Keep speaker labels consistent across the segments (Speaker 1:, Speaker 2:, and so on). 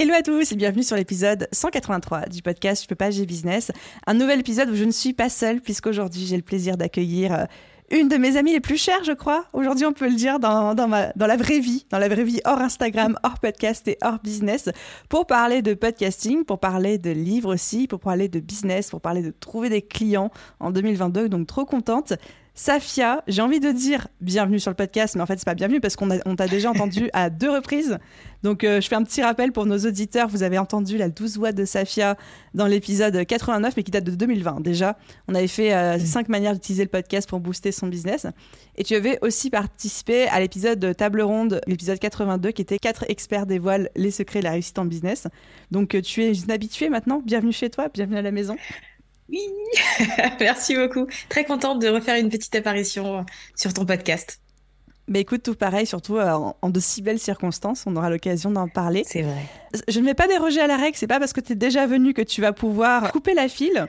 Speaker 1: Hello à tous et bienvenue sur l'épisode 183 du podcast Je peux pas, j'ai business. Un nouvel épisode où je ne suis pas seule puisqu'aujourd'hui j'ai le plaisir d'accueillir euh, une de mes amies les plus chères, je crois. Aujourd'hui, on peut le dire dans, dans, ma, dans la vraie vie, dans la vraie vie hors Instagram, hors podcast et hors business, pour parler de podcasting, pour parler de livres aussi, pour parler de business, pour parler de trouver des clients en 2022. Donc, trop contente. Safia, j'ai envie de dire bienvenue sur le podcast, mais en fait, c'est pas bienvenue parce qu'on on t'a déjà entendu à deux reprises. Donc, euh, je fais un petit rappel pour nos auditeurs. Vous avez entendu la 12 voix de Safia dans l'épisode 89, mais qui date de 2020 déjà. On avait fait euh, cinq manières d'utiliser le podcast pour booster son business. Et tu avais aussi participé à l'épisode Table Ronde, l'épisode 82, qui était quatre experts dévoilent les secrets de la réussite en business. Donc, euh, tu es une habituée maintenant? Bienvenue chez toi, bienvenue à la maison.
Speaker 2: Oui, merci beaucoup. Très contente de refaire une petite apparition sur ton podcast.
Speaker 1: Mais écoute, tout pareil, surtout euh, en, de si belles circonstances, on aura l'occasion d'en parler.
Speaker 2: C'est vrai.
Speaker 1: Je ne vais pas déroger à la règle, c'est pas parce que tu es déjà venu que tu vas pouvoir couper la file.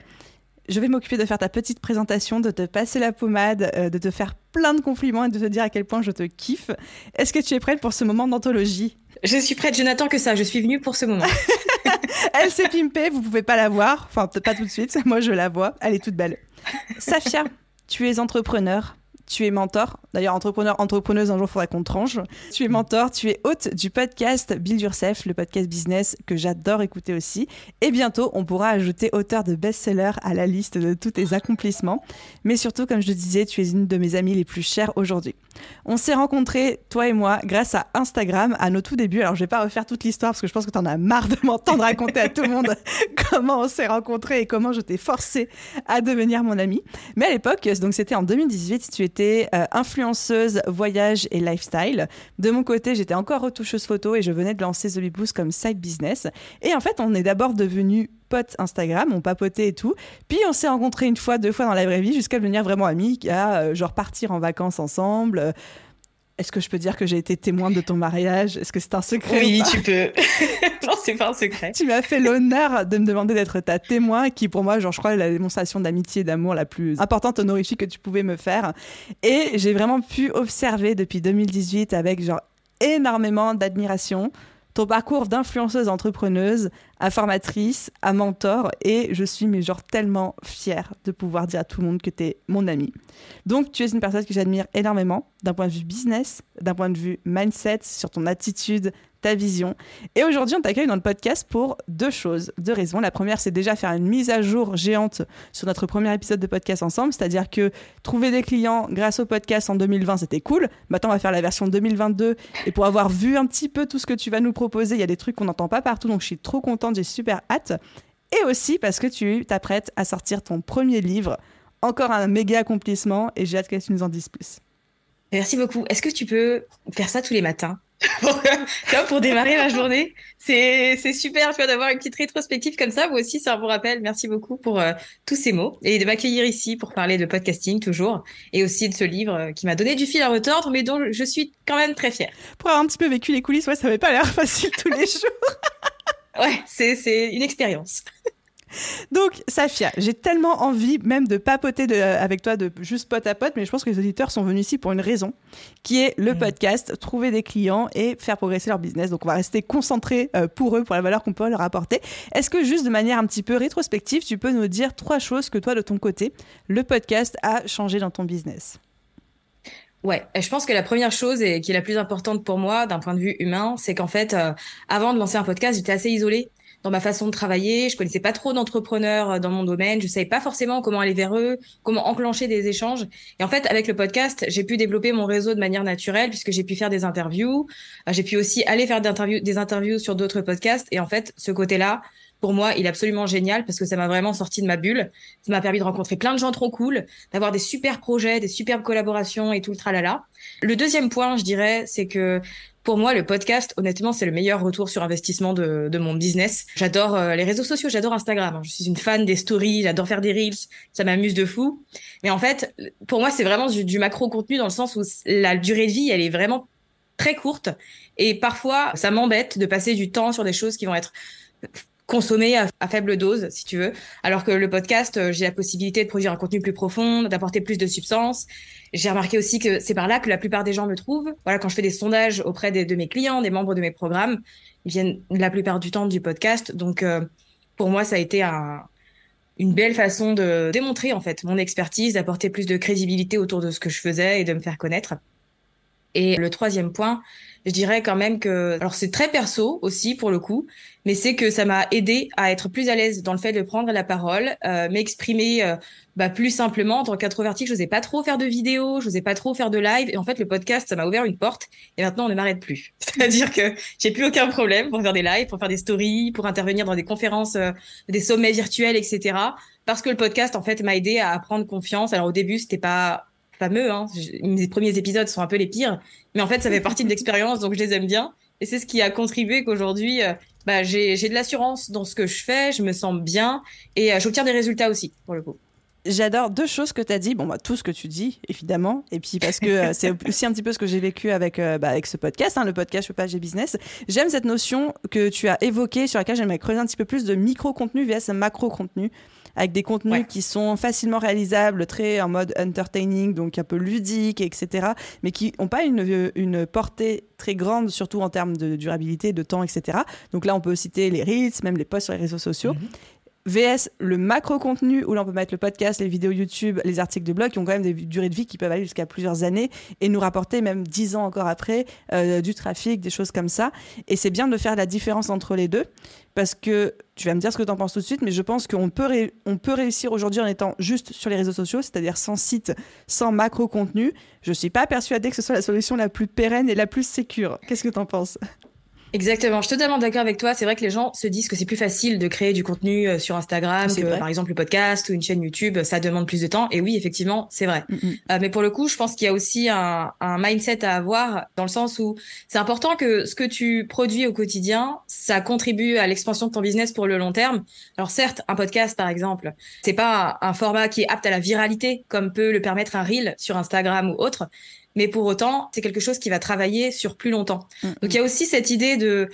Speaker 1: Je vais m'occuper de faire ta petite présentation, de te passer la pommade, euh, de te faire plein de compliments et de te dire à quel point je te kiffe. Est-ce que tu es prête pour ce moment d'anthologie?
Speaker 2: Je suis prête, je n'attends que ça, je suis venue pour ce moment.
Speaker 1: Elle s'est pimpée, vous pouvez pas la voir, enfin peut-être pas tout de suite, moi je la vois, elle est toute belle. Safia, tu es entrepreneur, tu es mentor. D'ailleurs, entrepreneur, entrepreneuse, un jour, faudrait qu'on tranche. Tu es mentor, tu es hôte du podcast Build Yourself, le podcast business que j'adore écouter aussi. Et bientôt, on pourra ajouter auteur de best-seller à la liste de tous tes accomplissements. Mais surtout, comme je le disais, tu es une de mes amies les plus chères aujourd'hui. On s'est rencontrés, toi et moi, grâce à Instagram, à nos tout débuts. Alors, je vais pas refaire toute l'histoire parce que je pense que tu en as marre de m'entendre raconter à tout le monde comment on s'est rencontrés et comment je t'ai forcé à devenir mon amie. Mais à l'époque, donc c'était en 2018, tu étais euh, influenceuse voyage et lifestyle. De mon côté, j'étais encore retoucheuse photo et je venais de lancer The Boost comme side business. Et en fait, on est d'abord devenus potes Instagram, on papotait et tout. Puis on s'est rencontrés une fois, deux fois dans la vraie vie, jusqu'à devenir vraiment amis, à euh, genre partir en vacances ensemble. Est-ce que je peux dire que j'ai été témoin de ton mariage? Est-ce que c'est un secret
Speaker 2: Oui, tu peux. non, c'est pas un secret.
Speaker 1: Tu m'as fait l'honneur de me demander d'être ta témoin, qui pour moi, genre, je crois, est la démonstration d'amitié et d'amour la plus importante, honorifique que tu pouvais me faire. Et j'ai vraiment pu observer depuis 2018 avec genre énormément d'admiration ton parcours d'influenceuse entrepreneuse à formatrice, à mentor, et je suis mais genre tellement fière de pouvoir dire à tout le monde que tu es mon ami. Donc tu es une personne que j'admire énormément d'un point de vue business, d'un point de vue mindset, sur ton attitude, ta vision. Et aujourd'hui, on t'accueille dans le podcast pour deux choses, deux raisons. La première, c'est déjà faire une mise à jour géante sur notre premier épisode de podcast ensemble, c'est-à-dire que trouver des clients grâce au podcast en 2020, c'était cool. Maintenant, on va faire la version 2022 et pour avoir vu un petit peu tout ce que tu vas nous proposer, il y a des trucs qu'on n'entend pas partout, donc je suis trop contente, j'ai super hâte. Et aussi parce que tu t'apprêtes à sortir ton premier livre. Encore un méga accomplissement et j'ai hâte que tu nous en dises plus.
Speaker 2: Merci beaucoup. Est-ce que tu peux faire ça tous les matins? pour démarrer ma journée. C'est, c'est super, tu vois, d'avoir une petite rétrospective comme ça. Vous aussi, c'est un bon rappel. Merci beaucoup pour euh, tous ces mots et de m'accueillir ici pour parler de podcasting toujours et aussi de ce livre euh, qui m'a donné du fil à retordre, mais dont je suis quand même très fière.
Speaker 1: Pour avoir un petit peu vécu les coulisses, ouais, ça n'avait pas l'air facile tous les jours.
Speaker 2: ouais, c'est, c'est une expérience.
Speaker 1: Donc, Safia, j'ai tellement envie même de papoter avec toi de juste pote à pote, mais je pense que les auditeurs sont venus ici pour une raison, qui est le mm. podcast, trouver des clients et faire progresser leur business. Donc, on va rester concentré euh, pour eux, pour la valeur qu'on peut leur apporter. Est-ce que juste de manière un petit peu rétrospective, tu peux nous dire trois choses que toi, de ton côté, le podcast a changé dans ton business?
Speaker 2: Ouais, je pense que la première chose et qui est la plus importante pour moi d'un point de vue humain, c'est qu'en fait, euh, avant de lancer un podcast, j'étais assez isolée dans ma façon de travailler. Je connaissais pas trop d'entrepreneurs euh, dans mon domaine. Je savais pas forcément comment aller vers eux, comment enclencher des échanges. Et en fait, avec le podcast, j'ai pu développer mon réseau de manière naturelle puisque j'ai pu faire des interviews. Euh, j'ai pu aussi aller faire des interviews, des interviews sur d'autres podcasts. Et en fait, ce côté-là, pour moi, il est absolument génial parce que ça m'a vraiment sorti de ma bulle. Ça m'a permis de rencontrer plein de gens trop cool, d'avoir des super projets, des superbes collaborations et tout le tralala. Le deuxième point, je dirais, c'est que Pour moi, le podcast, honnêtement, c'est le meilleur retour sur investissement de, mon business. J'adore euh, les réseaux sociaux, j'adore Instagram. Hein. Je suis une fan des stories, j'adore faire des reels, ça m'amuse de fou. Mais en fait, pour moi, c'est vraiment du, du macro-contenu dans le sens où la durée de vie, elle est vraiment très courte. Et parfois, ça m'embête de passer du temps sur des choses qui vont être consommées à, à, faible dose, si tu veux. Alors que le podcast, euh, j'ai la possibilité de produire un contenu plus profond, d'apporter plus de substance. J'ai remarqué aussi que c'est par là que la plupart des gens me trouvent. Voilà, quand je fais des sondages auprès des, de mes clients, des membres de mes programmes, ils viennent la plupart du temps du podcast. Donc, euh, pour moi, ça a été un, une belle façon de démontrer en fait mon expertise, d'apporter plus de crédibilité autour de ce que je faisais et de me faire connaître. Et le troisième point, je dirais quand même que, alors c'est très perso aussi pour le coup, mais c'est que ça m'a aidé à être plus à l'aise dans le fait de prendre la parole, euh, m'exprimer euh, bah, plus simplement. En tant qu'introvertie, je n'osais pas trop faire de vidéos, je n'osais pas trop faire de live. Et en fait, le podcast, ça m'a ouvert une porte. Et maintenant, on ne m'arrête plus. C'est-à-dire que j'ai plus aucun problème pour faire des lives, pour faire des stories, pour intervenir dans des conférences, euh, des sommets virtuels, etc. Parce que le podcast, en fait, m'a aidé à prendre confiance. Alors au début, c'était pas fameux. Hein. Mes premiers épisodes sont un peu les pires, mais en fait, ça fait partie de l'expérience, donc je les aime bien. Et c'est ce qui a contribué qu'aujourd'hui, euh, bah, j'ai de l'assurance dans ce que je fais, je me sens bien et euh, j'obtiens des résultats aussi, pour le coup.
Speaker 1: J'adore deux choses que tu as dit. Bon, bah, tout ce que tu dis, évidemment. Et puis parce que euh, c'est aussi un petit peu ce que j'ai vécu avec, bah, avec ce podcast, hein, le podcast Je pas, j'ai business. J'aime cette notion que tu as évoquée, sur laquelle j'aimerais creuser un petit peu plus de micro-contenu vs macro-contenu avec des contenus qui sont facilement réalisables, très en mode entertaining, donc un peu ludique, etc., mais qui n'ont pas une, une portée très grande, surtout en termes de durabilité, de temps, etc. Donc là, on peut citer les Reels, même les posts sur les réseaux sociaux. Mhm. VS, le macro contenu où l'on peut mettre le podcast, les vidéos YouTube, les articles de blog qui ont quand même des durées de vie qui peuvent aller jusqu'à plusieurs années et nous rapporter même dix ans encore après euh, du trafic, des choses comme ça. Et c'est bien de faire la différence entre les deux parce que tu vas me dire ce que tu en penses tout de suite, mais je pense qu'on peut, on peut réussir aujourd'hui en étant juste sur les réseaux sociaux, c'est-à-dire sans site, sans macro contenu. Je ne suis pas persuadée que ce soit la solution la plus pérenne et la plus sécure. Qu'est-ce que tu en penses?
Speaker 2: Exactement, je suis totalement d'accord avec toi. C'est vrai que les gens se disent que c'est plus facile de créer du contenu euh, sur Instagram que par exemple le podcast ou une chaîne YouTube. Ça demande plus de temps. Et oui, effectivement, c'est vrai. Mm, mm. Euh, mais pour le coup, je pense qu'il y a aussi un, un, mindset à avoir dans le sens où c'est important que ce que tu produis au quotidien, ça contribue à l'expansion de ton business pour le long terme. Alors certes, un podcast par exemple, c'est pas un format qui est apte à la viralité comme peut le permettre un reel sur Instagram ou autre mais pour autant, c'est quelque chose qui va travailler sur plus longtemps. Mm, Donc il y a aussi cette idée de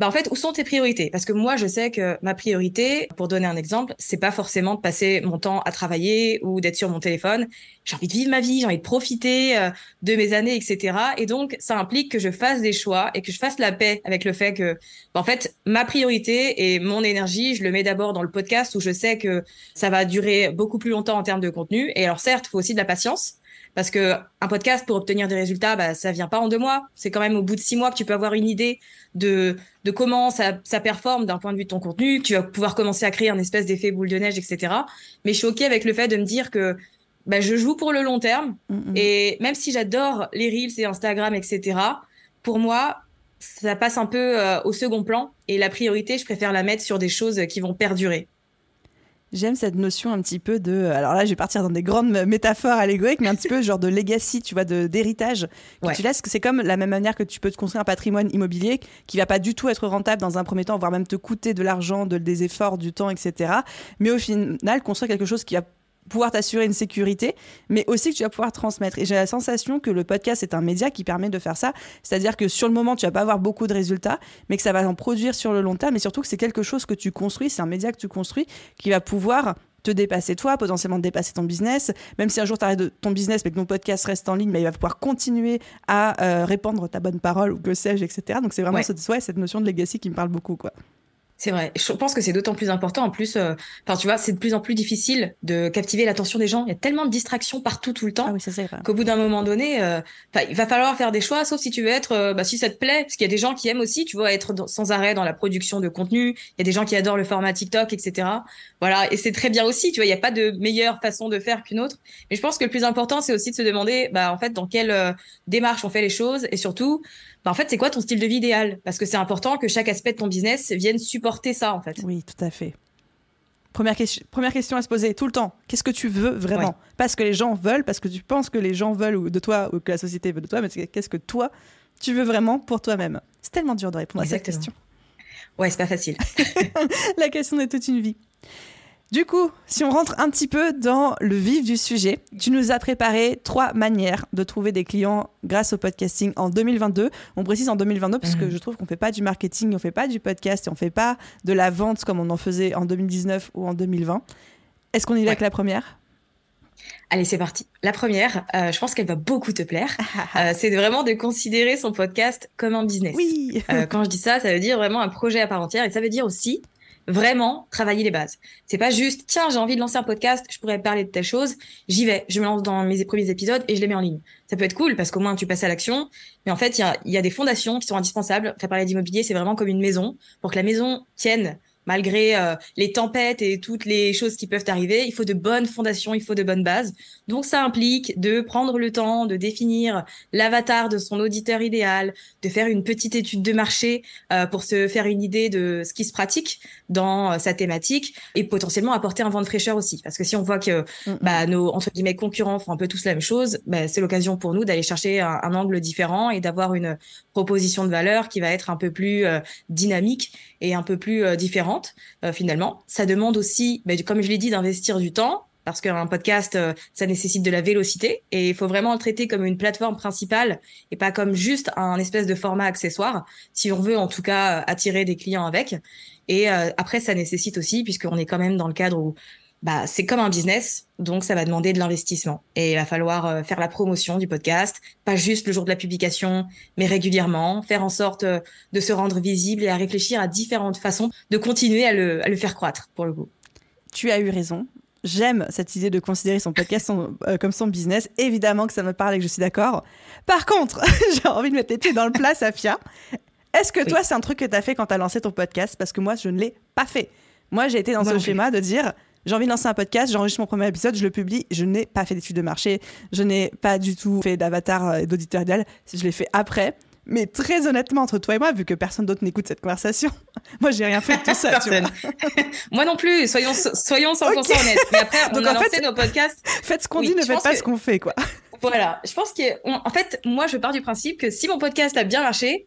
Speaker 2: bah en fait, où sont tes priorités? Parce que moi, je sais que ma priorité, pour donner un exemple, c'est pas forcément de passer mon temps à travailler ou d'être sur mon téléphone. J'ai envie de vivre ma vie, j'ai envie de profiter euh, de mes années, etc. Et donc, ça implique que je fasse des choix et que je fasse la paix avec le fait que, bah, en fait, ma priorité et mon énergie, je le mets d'abord dans le podcast où je sais que ça va durer beaucoup plus longtemps en termes de contenu. Et alors, certes, il faut aussi de la patience parce que un podcast pour obtenir des résultats, bah, ça vient pas en deux mois. C'est quand même au bout de six mois que tu peux avoir une idée de, de comment ça, ça performe d'un point de vue de ton contenu. Tu vas pouvoir commencer à créer un espèce d'effet boule de neige, etc. Mais je suis ok avec le fait de me dire que bah, je joue pour le long terme. Mm, mm. Et même si j'adore les reels et Instagram, etc. Pour moi, ça passe un peu euh, au second plan. Et la priorité, je préfère la mettre sur des choses qui vont perdurer.
Speaker 1: J'aime cette notion un petit peu de. Alors là, je vais partir dans des grandes métaphores allégoriques, mais un petit peu genre de legacy, tu vois, d'héritage que tu laisses. C'est comme la même manière que tu peux te construire un patrimoine immobilier qui va pas du tout être rentable dans un premier temps, voire même te coûter de l'argent, de, des efforts, du temps, etc. Mais au final, construire quelque chose qui va pouvoir t'assurer une sécurité, mais aussi que tu vas pouvoir transmettre. Et j'ai la sensation que le podcast est un média qui permet de faire ça. C'est-à-dire que sur le moment, tu vas pas avoir beaucoup de résultats, mais que ça va en produire sur le long terme, et surtout que c'est quelque chose que tu construis, c'est un média que tu construis qui va pouvoir te dépasser toi, potentiellement dépasser ton business. Même si un jour tu arrêtes ton business mais que ton podcast reste en ligne, mais il va pouvoir continuer à euh, répandre ta bonne parole ou que sais-je, etc. Donc c'est vraiment cette, cette notion de legacy qui me parle beaucoup. quoi.
Speaker 2: C'est vrai. Je pense que c'est d'autant plus important. En plus, euh, enfin, tu vois, c'est de plus en plus difficile de captiver l'attention des gens. Il y a tellement de distractions partout, tout le temps,
Speaker 1: ah
Speaker 2: qu'au bout d'un moment donné, euh, il va falloir faire des choix. Sauf si tu veux être, euh, bah, si ça te plaît, parce qu'il y a des gens qui aiment aussi, tu vois, être sans arrêt dans la production de contenu. Il y a des gens qui adorent le format TikTok, etc. Voilà, et c'est très bien aussi. Tu vois, il n'y a pas de meilleure façon de faire qu'une autre. Mais je pense que le plus important, c'est aussi de se demander, bah, en fait, dans quelle démarche on fait les choses, et surtout, bah, en fait, c'est quoi ton style de vie idéal? Parce que c'est important que chaque aspect de ton business vienne supporter ça, en fait.
Speaker 1: Oui, tout à fait. Première, question, première question à se poser tout le temps. Qu'est-ce que tu veux vraiment? Pas ce que les gens veulent, parce que tu penses que les gens veulent de toi ou que la société veut de toi, mais qu'est-ce que toi, tu veux vraiment pour toi-même? C'est tellement dur de répondre à cette question.
Speaker 2: Ouais, c'est pas facile.
Speaker 1: la question de toute une vie. Du coup, si on rentre un petit peu dans le vif du sujet, tu nous as préparé trois manières de trouver des clients grâce au podcasting en 2022. On précise en 2022 parce que mhm. je trouve qu'on fait pas du marketing, on fait pas du podcast et on fait pas de la vente comme on en faisait en 2019 ou en 2020. Est-ce qu'on y va avec la première?
Speaker 2: Allez, c'est parti. La première, euh, je pense qu'elle va beaucoup te plaire. Euh, c'est vraiment de considérer son podcast comme un business.
Speaker 1: Oui.
Speaker 2: Euh, quand je dis ça, ça veut dire vraiment un projet à part entière et ça veut dire aussi vraiment travailler les bases. C'est pas juste tiens j'ai envie de lancer un podcast, je pourrais parler de telle chose, j'y vais, je me lance dans mes premiers épisodes et je les mets en ligne. Ça peut être cool parce qu'au moins tu passes à l'action, mais en fait il y a, des fondations qui sont indispensables. Faire parler d'immobilier c'est vraiment comme une maison pour que la maison tienne malgré euh, les tempêtes et toutes les choses qui peuvent arriver, il faut de bonnes fondations, il faut de bonnes bases. Donc ça implique de prendre le temps de définir l'avatar de son auditeur idéal, de faire une petite étude de marché euh, pour se faire une idée de ce qui se pratique dans euh, sa thématique et potentiellement apporter un vent de fraîcheur aussi. Parce que si on voit que mm, bah, nos entre guillemets concurrents font un peu tous la même chose, bah, c'est l'occasion pour nous d'aller chercher un, angle différent et d'avoir une proposition de valeur qui va être un peu plus dynamique et un peu plus différente euh, finalement. Ça demande aussi, ben, comme je l'ai dit, d'investir du temps parce qu'un podcast, euh, ça nécessite de la vélocité et il faut vraiment le traiter comme une plateforme principale et pas comme juste un espèce de format accessoire, si on veut en tout cas attirer des clients avec. Et euh, après, ça nécessite aussi, puisqu'on est quand même dans le cadre où bah, c'est comme un business, donc ça va demander de l'investissement. Et il va falloir euh, faire la promotion du podcast, pas juste le jour de la publication, mais régulièrement, faire en sorte euh, de se rendre visible et à réfléchir à différentes façons de continuer à le, à le faire croître, pour le coup.
Speaker 1: Tu as eu raison. J'aime cette idée de considérer son podcast euh, comme son business. Évidemment que ça me parle et que je suis d'accord. Par contre, j'ai envie de mettre les pieds dans le plat, Safia. Est-ce que toi, c'est un truc que tu as fait quand tu as lancé ton podcast? Parce que moi, je ne l'ai pas fait. Moi, j'ai été dans ce schéma de dire j'ai envie de lancer un podcast, j'enregistre mon premier épisode, je le publie. Je n'ai pas fait d'études de marché, je n'ai pas du tout fait d'avatar et euh, d'auditeur idéal. Je l'ai fait après. Mais très honnêtement, entre toi et moi, vu que personne d'autre n'écoute cette conversation, moi, j'ai rien fait de tout ça.
Speaker 2: moi non plus, soyons, soyons 100% honnêtes. Mais après, on Donc, a lancé nos podcasts.
Speaker 1: Faites ce qu'on dit, ne faites pas ce qu'on fait, quoi.
Speaker 2: Voilà. Je pense que, en fait, moi, je pars du principe que si mon podcast a bien marché,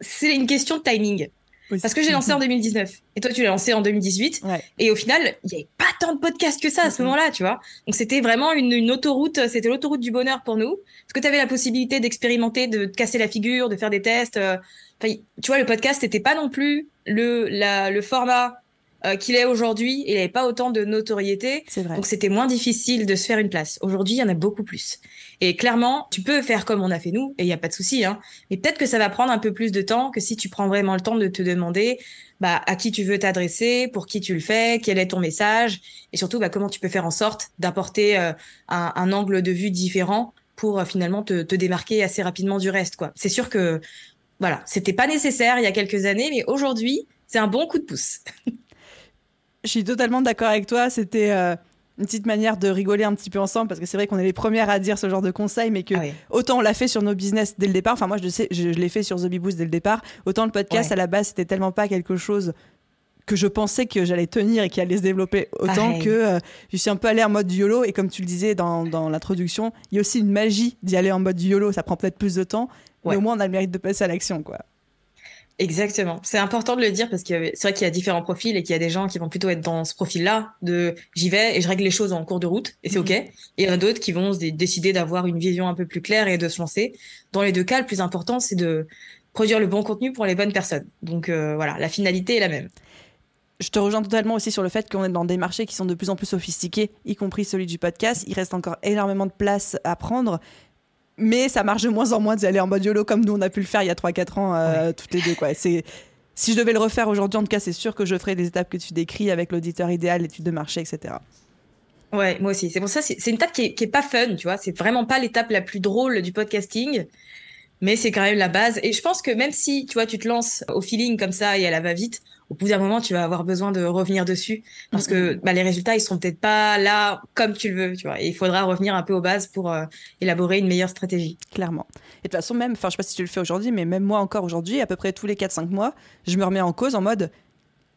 Speaker 2: c'est une question de timing. Parce que j'ai lancé en 2019 et toi tu l'as lancé en 2018 et au final il n'y avait pas tant de podcasts que ça à ce moment-là, tu vois. Donc c'était vraiment une, autoroute, c'était l'autoroute du bonheur pour nous parce que tu avais la possibilité d'expérimenter, de casser la figure, de faire des tests. Euh, tu vois le podcast n'était pas non plus le la, le format euh, qu'il est aujourd'hui et il n'avait pas autant de notoriété. Donc c'était moins difficile de se faire une place. Aujourd'hui, il y en a beaucoup plus. Et clairement, tu peux faire comme on a fait nous, et il n'y a pas de souci. Hein. Mais peut-être que ça va prendre un peu plus de temps que si tu prends vraiment le temps de te demander bah, à qui tu veux t'adresser, pour qui tu le fais, quel est ton message, et surtout bah, comment tu peux faire en sorte d'apporter euh, un, angle de vue différent pour euh, finalement te, démarquer assez rapidement du reste. C'est sûr que voilà, c'était pas nécessaire il y a quelques années, mais aujourd'hui, c'est un bon coup de pouce.
Speaker 1: Je suis totalement d'accord avec toi. C'était euh, une petite manière de rigoler un petit peu ensemble parce que c'est vrai qu'on est les premières à dire ce genre de conseils, mais que ah autant on l'a fait sur nos business dès le départ. Enfin, moi, je sais, je, l'ai fait sur The Boost dès le départ. Autant le podcast à la base, c'était tellement pas quelque chose que je pensais que j'allais tenir et qui allait se développer autant que euh, je suis un peu allé en mode YOLO et comme tu le disais dans, dans l'introduction, il y a aussi une magie d'y aller en mode YOLO, ça prend peut-être plus de temps, mais au moins on a le mérite de passer à l'action quoi.
Speaker 2: Exactement. C'est important de le dire parce que c'est vrai qu'il y a différents profils et qu'il y a des gens qui vont plutôt être dans ce profil-là de j'y vais et je règle les choses en cours de route et c'est mhm. ok. Et il y en a d'autres qui vont décider d'avoir une vision un peu plus claire et de se lancer. Dans les deux cas, le plus important, c'est de produire le bon contenu pour les bonnes personnes. Donc euh, voilà, la finalité est la même.
Speaker 1: Je te rejoins totalement aussi sur le fait qu'on est dans des marchés qui sont de plus en plus sophistiqués, y compris celui du podcast. Il reste encore énormément de place à prendre mais ça marche de moins en moins d'y aller en mode YOLO comme nous on a pu le faire il y a 3-4 ans euh, toutes les deux. Quoi. C'est, si je devais le refaire aujourd'hui, en tout cas, c'est sûr que je ferais les étapes que tu décris avec l'auditeur idéal, l'étude de marché, etc.
Speaker 2: Ouais, moi aussi. C'est pour ça, c'est, c'est une étape qui est, qui est pas fun, tu vois. C'est vraiment pas l'étape la plus drôle du podcasting mais c'est quand même la base. Et je pense que même si, tu vois, tu te lances au feeling comme ça et à la va-vite, au bout d'un moment, tu vas avoir besoin de revenir dessus parce que bah, les résultats, ils sont peut-être pas là comme tu le veux, tu vois. Et il faudra revenir un peu aux bases pour euh, élaborer une meilleure stratégie.
Speaker 1: Clairement. Et de toute façon, même, enfin, je sais pas si tu le fais aujourd'hui, mais même moi encore aujourd'hui, à peu près tous les 4-5 mois, je me remets en cause en mode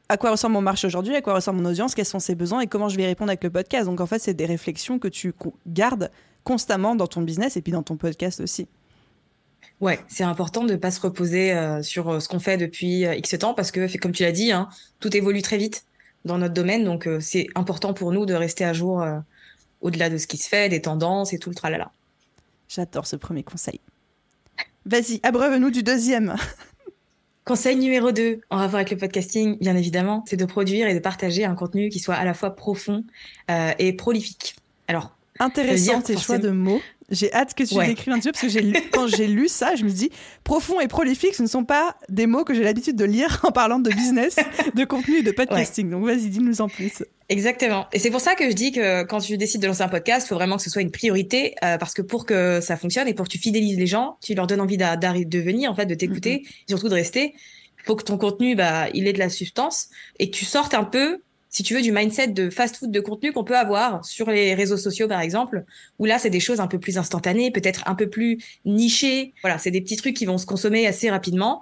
Speaker 1: à quoi ressemble mon marché aujourd'hui, à quoi ressemble mon audience, quels sont ses besoins? Et comment je vais répondre avec le podcast? Donc en fait, c'est des réflexions que tu gardes constamment dans ton business et puis dans ton podcast aussi.
Speaker 2: Ouais, c'est important de pas se reposer euh, sur euh, ce qu'on fait depuis euh, X temps parce que, comme tu l'as dit, hein, tout évolue très vite dans notre domaine. Donc, c'est important pour nous de rester à jour au-delà de ce qui se fait, des tendances et tout le tralala.
Speaker 1: J'adore ce premier conseil. Vas-y, abreuve-nous du deuxième.
Speaker 2: Conseil numéro 2, en rapport avec le podcasting, bien évidemment, c'est de produire et de partager un contenu qui soit à la fois profond et prolifique.
Speaker 1: Alors, intéressant tes choix de mots. J'ai hâte que tu ouais. décrives un petit peu parce que quand j'ai lu ça, je me dis profond et prolifique, ce ne sont pas des mots que j'ai l'habitude de lire en parlant de business, de contenu et de podcasting. Donc vas-y, dis-nous en plus.
Speaker 2: Exactement. Et c'est pour ça que je dis que quand tu décides de lancer un podcast, il faut vraiment que ce soit une priorité euh, parce que pour que ça fonctionne et pour que tu fidélises les gens, tu leur donnes envie de venir, en fait, de t'écouter, mm-hmm. et surtout de rester. Il faut que ton contenu, bah, il ait de la substance et que tu sortes un peu si tu veux, du mindset de fast-food de contenu qu'on peut avoir sur les réseaux sociaux, par exemple, où là, c'est des choses un peu plus instantanées, peut-être un peu plus nichées. Voilà, c'est des petits trucs qui vont se consommer assez rapidement.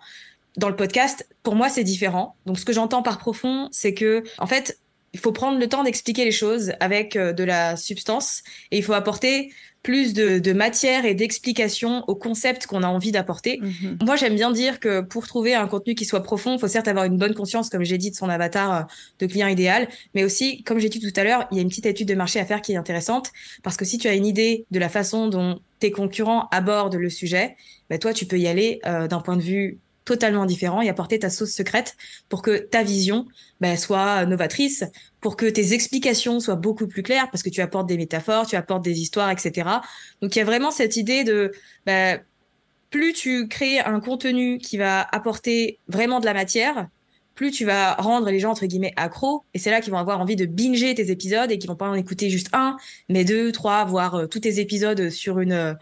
Speaker 2: Dans le podcast, pour moi, c'est différent. Donc, ce que j'entends par profond, c'est que, en fait, il faut prendre le temps d'expliquer les choses avec euh, de la substance et il faut apporter plus de, matière et d'explication au concept qu'on a envie d'apporter. Mhm. Moi, j'aime bien dire que pour trouver un contenu qui soit profond, il faut certes avoir une bonne conscience, comme j'ai dit, de son avatar euh, de client idéal, mais aussi, comme j'ai dit tout à l'heure, il y a une petite étude de marché à faire qui est intéressante, parce que si tu as une idée de la façon dont tes concurrents abordent le sujet, bah toi, tu peux y aller euh, d'un point de vue totalement différent et apporter ta sauce secrète pour que ta vision bah, soit novatrice, pour que tes explications soient beaucoup plus claires, parce que tu apportes des métaphores, tu apportes des histoires, etc. Donc il y a vraiment cette idée de bah, plus tu crées un contenu qui va apporter vraiment de la matière, plus tu vas rendre les gens entre guillemets accros, et c'est là qu'ils vont avoir envie de binger tes épisodes et qu'ils vont pas en écouter juste un, mais deux, trois, voire euh, tous tes épisodes sur une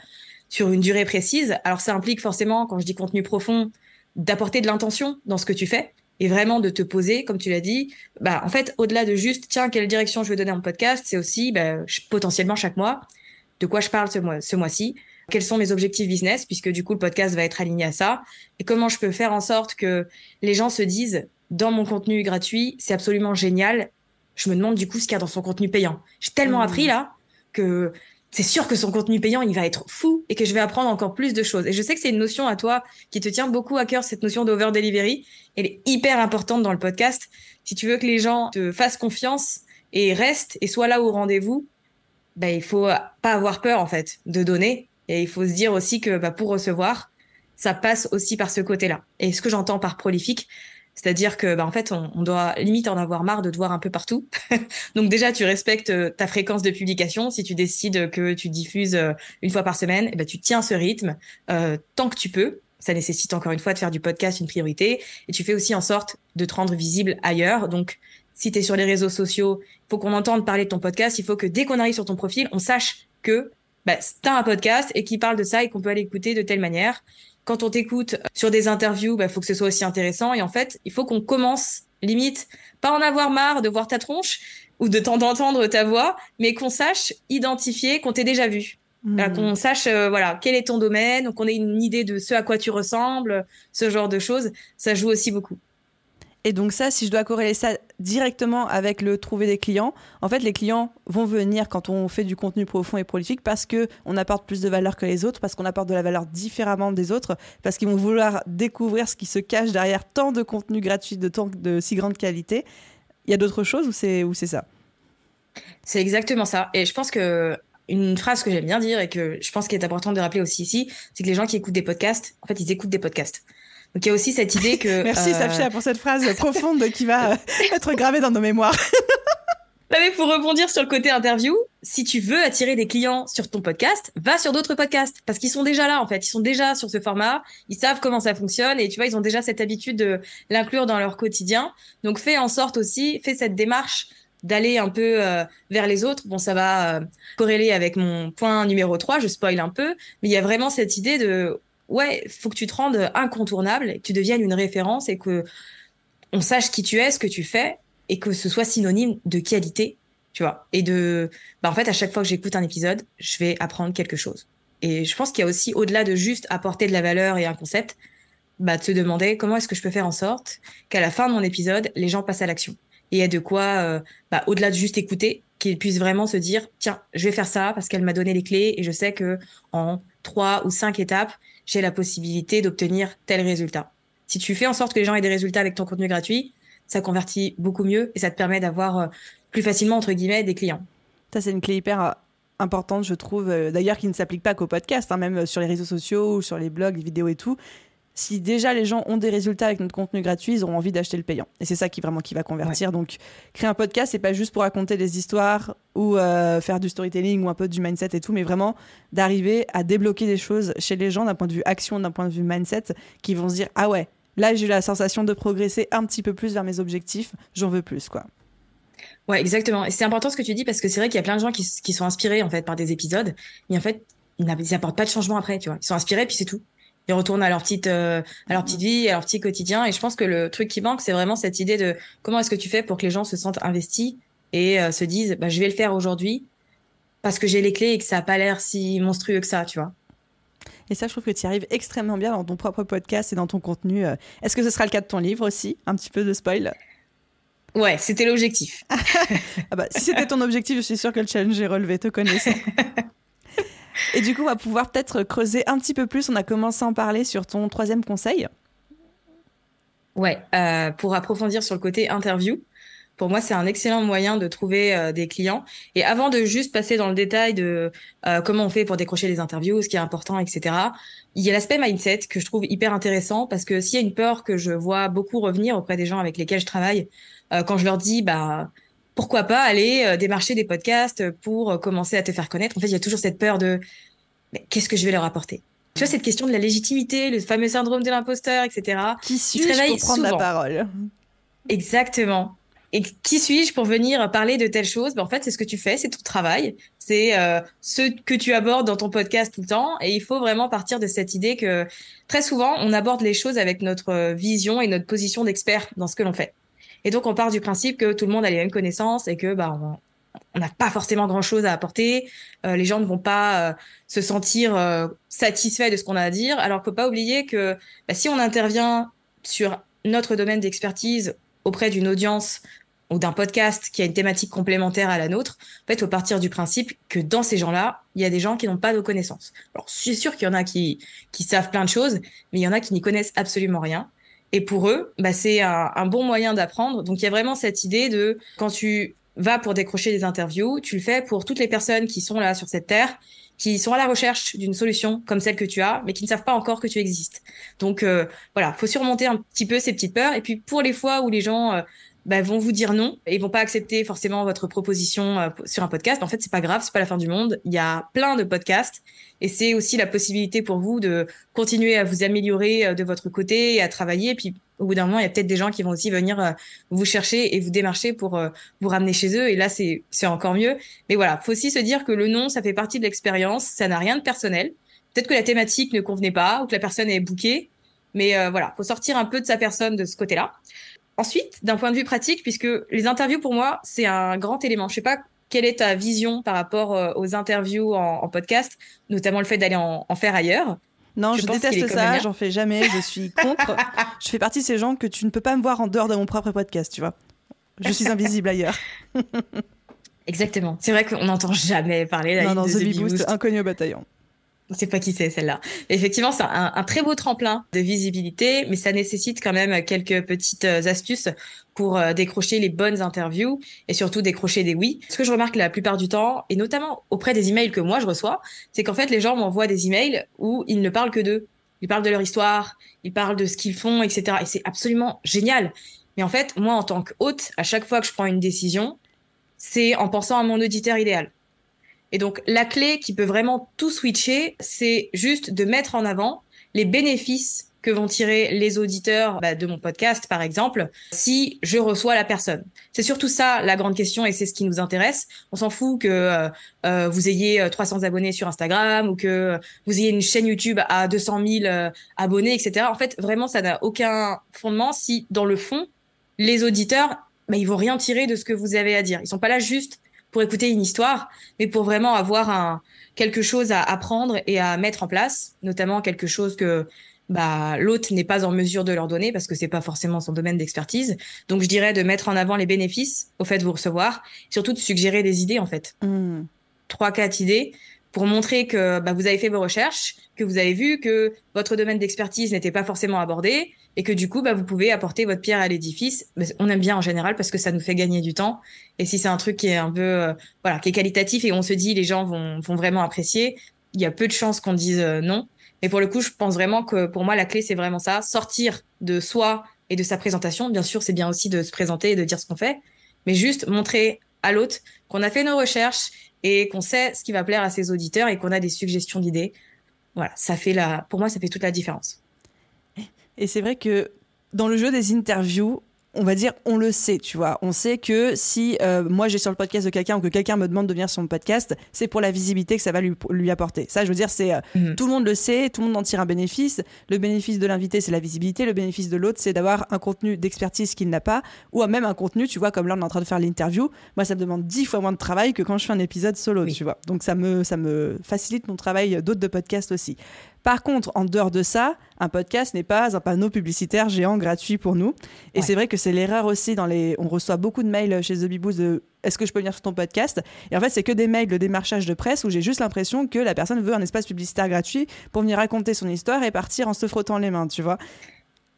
Speaker 2: sur une durée précise. Alors ça implique forcément, quand je dis contenu profond, d'apporter de l'intention dans ce que tu fais et vraiment de te poser, comme tu l'as dit, bah en fait au-delà de juste tiens quelle direction je veux donner en podcast, c'est aussi bah, potentiellement chaque mois de quoi je parle ce mois ce mois-ci, quels sont mes objectifs business puisque du coup le podcast va être aligné à ça et comment je peux faire en sorte que les gens se disent dans mon contenu gratuit c'est absolument génial. Je me demande du coup ce qu'il y a dans son contenu payant. J'ai tellement mmh. appris là que c'est sûr que son contenu payant, il va être fou et que je vais apprendre encore plus de choses. Et je sais que c'est une notion à toi qui te tient beaucoup à cœur, cette notion d'over delivery. Elle est hyper importante dans le podcast. Si tu veux que les gens te fassent confiance et restent et soient là au rendez-vous, ben, il faut pas avoir peur, en fait, de donner. Et il faut se dire aussi que, bah, pour recevoir, ça passe aussi par ce côté-là. Et ce que j'entends par prolifique, c'est-à-dire que, bah, en fait, on, doit limite en avoir marre de te voir un peu partout. Donc déjà, tu respectes euh, ta fréquence de publication. Si tu décides que tu diffuses euh, une fois par semaine, eh ben, tu tiens ce rythme euh, tant que tu peux. Ça nécessite encore une fois de faire du podcast une priorité. Et tu fais aussi en sorte de te rendre visible ailleurs. Donc, si tu es sur les réseaux sociaux, il faut qu'on entende parler de ton podcast. Il faut que dès qu'on arrive sur ton profil, on sache que bah, tu as un podcast et qui parle de ça et qu'on peut aller écouter de telle manière quand on t'écoute sur des interviews, il bah, faut que ce soit aussi intéressant. Et en fait, il faut qu'on commence, limite, pas en avoir marre de voir ta tronche ou de d'entendre ta voix, mais qu'on sache identifier qu'on t'ait déjà vu. Mmh. Qu'on sache, euh, voilà, quel est ton domaine, qu'on ait une idée de ce à quoi tu ressembles, ce genre de choses. Ça joue aussi beaucoup.
Speaker 1: Et donc ça, si je dois corréler ça directement avec le trouver des clients, en fait, les clients vont venir quand on fait du contenu profond et prolifique parce que on apporte plus de valeur que les autres, parce qu'on apporte de la valeur différemment des autres, parce qu'ils vont vouloir découvrir ce qui se cache derrière tant de contenu gratuit de, tant, de si grande qualité. Il y a d'autres choses ou c'est ou c'est ça?
Speaker 2: C'est exactement ça. Et je pense que une phrase que j'aime bien dire et que je pense qu'il est important de rappeler aussi ici, c'est que les gens qui écoutent des podcasts, en fait, ils écoutent des podcasts. Donc il y a aussi cette idée que.
Speaker 1: Merci euh... Safia pour cette phrase profonde qui va euh, être gravée dans nos mémoires.
Speaker 2: mais pour rebondir sur le côté interview, si tu veux attirer des clients sur ton podcast, va sur d'autres podcasts parce qu'ils sont déjà là en fait, ils sont déjà sur ce format, ils savent comment ça fonctionne et tu vois, ils ont déjà cette habitude de l'inclure dans leur quotidien. Donc fais en sorte aussi, fais cette démarche d'aller un peu euh, vers les autres. Bon, ça va euh, corréler avec mon point numéro 3, je spoil un peu, mais il y a vraiment cette idée de ouais, faut que tu te rendes incontournable, que tu deviennes une référence et que on sache qui tu es, ce que tu fais et que ce soit synonyme de qualité, tu vois. Et de, bah en fait, à chaque fois que j'écoute un épisode, je vais apprendre quelque chose. Et je pense qu'il y a aussi, au-delà de juste apporter de la valeur et un concept, bah, de se demander comment est-ce que je peux faire en sorte qu'à la fin de mon épisode, les gens passent à l'action. Et il y a de quoi, euh, bah, au-delà de juste écouter, qu'ils puissent vraiment se dire, tiens, je vais faire ça parce qu'elle m'a donné les clés et je sais que en trois ou cinq étapes, j'ai la possibilité d'obtenir tel résultat. Si tu fais en sorte que les gens aient des résultats avec ton contenu gratuit, ça convertit beaucoup mieux et ça te permet d'avoir euh, plus facilement, entre guillemets, des clients.
Speaker 1: Ça, c'est une clé hyper euh, importante, je trouve, euh, d'ailleurs, qui ne s'applique pas qu'au podcast, hein, même sur les réseaux sociaux ou sur les blogs, les vidéos et tout si déjà les gens ont des résultats avec notre contenu gratuit, ils auront envie d'acheter le payant. Et c'est ça qui vraiment qui va convertir. Donc, créer un podcast, c'est pas juste pour raconter des histoires ou euh, faire du storytelling ou un peu du mindset et tout, mais vraiment d'arriver à débloquer des choses chez les gens d'un point de vue action, d'un point de vue mindset, qui vont se dire ah ouais, là j'ai eu la sensation de progresser un petit peu plus vers mes objectifs, j'en veux plus quoi.
Speaker 2: Ouais, exactement. Et c'est important ce que tu dis parce que c'est vrai qu'il y a plein de gens qui, sont inspirés en fait par des épisodes, mais en fait ils n'apportent pas de changement après, tu vois. Ils sont inspirés puis c'est tout ils retournent à leur petite euh, à leur petite vie, à leur petit quotidien. Et je pense que le truc qui manque, c'est vraiment cette idée de comment est-ce que tu fais pour que les gens se sentent investis et euh, se disent, bah, je vais le faire aujourd'hui parce que j'ai les clés et que ça a pas l'air si monstrueux que ça, tu vois.
Speaker 1: Et ça, je trouve que tu y arrives extrêmement bien dans ton propre podcast et dans ton contenu. Euh. Est-ce que ce sera le cas de ton livre aussi? Un petit peu de spoil?
Speaker 2: Ouais, c'était l'objectif.
Speaker 1: ah bah, si c'était ton objectif, je suis sûre que le challenge est relevé, te connaissant. Et du coup, on va pouvoir peut-être creuser un petit peu plus. On a commencé à en parler sur ton troisième conseil.
Speaker 2: Ouais, euh, pour approfondir sur le côté interview. Pour moi, c'est un excellent moyen de trouver euh, des clients. Et avant de juste passer dans le détail de euh, comment on fait pour décrocher les interviews, ce qui est important, etc., il y a l'aspect mindset que je trouve hyper intéressant parce que s'il y a une peur que je vois beaucoup revenir auprès des gens avec lesquels je travaille, quand je leur dis, bah, pourquoi pas aller euh, démarcher des podcasts pour euh, commencer à te faire connaître. En fait, il y a toujours cette peur de qu'est-ce que je vais leur apporter? Tu vois, cette question de la légitimité, le fameux syndrome de l'imposteur, etc.
Speaker 1: Qui suis-je pour prendre la parole?
Speaker 2: Exactement. Et qui suis-je pour venir parler de telle chose ben, En fait, c'est ce que tu fais, c'est ton travail, c'est euh, ce que tu abordes dans ton podcast tout le temps. Et il faut vraiment partir de cette idée que très souvent, on aborde les choses avec notre vision et notre position d'expert dans ce que l'on fait. Et donc, on part du principe que tout le monde a les mêmes connaissances et que bah, on n'a pas forcément grand-chose à apporter. Euh, les gens ne vont pas euh, se sentir euh, satisfaits de ce qu'on a à dire. Alors, il faut pas oublier que bah, si on intervient sur notre domaine d'expertise auprès d'une audience ou d'un podcast qui a une thématique complémentaire à la nôtre, en fait, il faut partir du principe que dans ces gens-là, il y a des gens qui n'ont pas de connaissances. Alors, suis sûr qu'il y en a qui, qui savent plein de choses, mais il y en a qui n'y connaissent absolument rien. Et pour eux, bah, c'est un, bon moyen d'apprendre. Donc il y a vraiment cette idée de quand tu vas pour décrocher des interviews, tu le fais pour toutes les personnes qui sont là sur cette terre, qui sont à la recherche d'une solution comme celle que tu as, mais qui ne savent pas encore que tu existes. Donc euh, voilà, faut surmonter un petit peu ces petites peurs. Et puis pour les fois où les gens euh, bah, vont vous dire non et vont pas accepter forcément votre proposition euh, sur un podcast. En fait, c'est pas grave, c'est pas la fin du monde. Il y a plein de podcasts et c'est aussi la possibilité pour vous de continuer à vous améliorer euh, de votre côté et à travailler. Et puis au bout d'un moment, il y a peut-être des gens qui vont aussi venir euh, vous chercher et vous démarcher pour vous ramener chez eux. Et là, c'est c'est encore mieux. Mais voilà, faut aussi se dire que le non, ça fait partie de l'expérience. Ça n'a rien de personnel. Peut-être que la thématique ne convenait pas ou que la personne est bouquée. Mais voilà, faut sortir un peu de sa personne de ce côté-là. Ensuite, d'un point de vue pratique, puisque les interviews pour moi, c'est un grand élément. Je sais pas quelle est ta vision par rapport euh, aux interviews en, podcast, notamment le fait d'aller en, faire ailleurs.
Speaker 1: Non, je, déteste ça, j'en fais jamais, je suis contre. je fais partie de ces gens que tu ne peux pas me voir en dehors de mon propre podcast, tu vois. Je suis invisible ailleurs.
Speaker 2: Exactement. C'est vrai qu'on n'entend jamais parler
Speaker 1: non, non, The, The Boost, inconnu au bataillon.
Speaker 2: On sait pas qui c'est celle-là. Effectivement, c'est un, très beau tremplin de visibilité, mais ça nécessite quand même quelques petites euh, astuces pour euh, décrocher les bonnes interviews et surtout décrocher des oui. Ce que je remarque la plupart du temps, et notamment auprès des emails que moi je reçois, c'est qu'en fait les gens m'envoient des emails où ils ne parlent que d'eux. Ils parlent de leur histoire, ils parlent de ce qu'ils font, etc. Et c'est absolument génial. Mais en fait, moi en tant qu'hôte, à chaque fois que je prends une décision, c'est en pensant à mon auditeur idéal. Et donc, la clé qui peut vraiment tout switcher, c'est juste de mettre en avant les bénéfices que vont tirer les auditeurs bah, de mon podcast, par exemple, si je reçois la personne. C'est surtout ça la grande question et c'est ce qui nous intéresse. On s'en fout que euh, euh vous ayez 300 euh, abonnés sur Instagram ou que vous ayez une chaîne YouTube à 200 000 euh, abonnés, etc. En fait, vraiment, ça n'a aucun fondement si, dans le fond, les auditeurs, bah, ils vont rien tirer de ce que vous avez à dire. Ils sont pas là juste pour écouter une histoire, mais pour vraiment avoir un, quelque chose à apprendre et à mettre en place, notamment quelque chose que bah, l'autre n'est pas en mesure de leur donner parce que c'est pas forcément son domaine d'expertise. Donc je dirais de mettre en avant les bénéfices au fait de vous recevoir, surtout de suggérer des idées en fait. Hmm. Trois, quatre idées pour montrer que bah, vous avez fait vos recherches, que vous avez vu que votre domaine d'expertise n'était pas forcément abordé et que du coup, bah, vous pouvez apporter votre pierre à l'édifice. On aime bien en général parce que ça nous fait gagner du temps. Et si c'est un truc qui est un peu, euh, voilà, qui est qualitatif et on se dit les gens vont, vont vraiment apprécier, il y a peu de chances qu'on dise euh, non. Et pour le coup, je pense vraiment que pour moi, la clé, c'est vraiment ça, sortir de soi et de sa présentation. Bien sûr, c'est bien aussi de se présenter et de dire ce qu'on fait, mais juste montrer à l'autre qu'on a fait nos recherches et qu'on sait ce qui va plaire à ses auditeurs et qu'on a des suggestions d'idées. Voilà, ça fait la, pour moi, ça fait toute la différence.
Speaker 1: Et c'est vrai que dans le jeu des interviews, on va dire, on le sait, tu vois. On sait que si euh, moi j'ai sur le podcast de quelqu'un ou que quelqu'un me demande de venir sur mon podcast, c'est pour la visibilité que ça va lui, lui apporter. Ça, je veux dire, c'est euh, mhm. tout le monde le sait, tout le monde en tire un bénéfice. Le bénéfice de l'invité, c'est la visibilité. Le bénéfice de l'autre, c'est d'avoir un contenu d'expertise qu'il n'a pas, ou même un contenu, tu vois, comme là on est en train de faire l'interview. Moi, ça me demande dix fois moins de travail que quand je fais un épisode solo, tu vois. Donc ça me ça me facilite mon travail d'autres de podcast aussi. Par contre, en dehors de ça, un podcast n'est pas un panneau publicitaire géant gratuit pour nous. Et c'est vrai que c'est l'erreur aussi dans les. On reçoit beaucoup de mails chez The Bibous de est-ce que je peux venir sur ton podcast? Et en fait, c'est que des mails de démarchage de presse où j'ai juste l'impression que la personne veut un espace publicitaire gratuit pour venir raconter son histoire et partir en se frottant les mains, tu vois?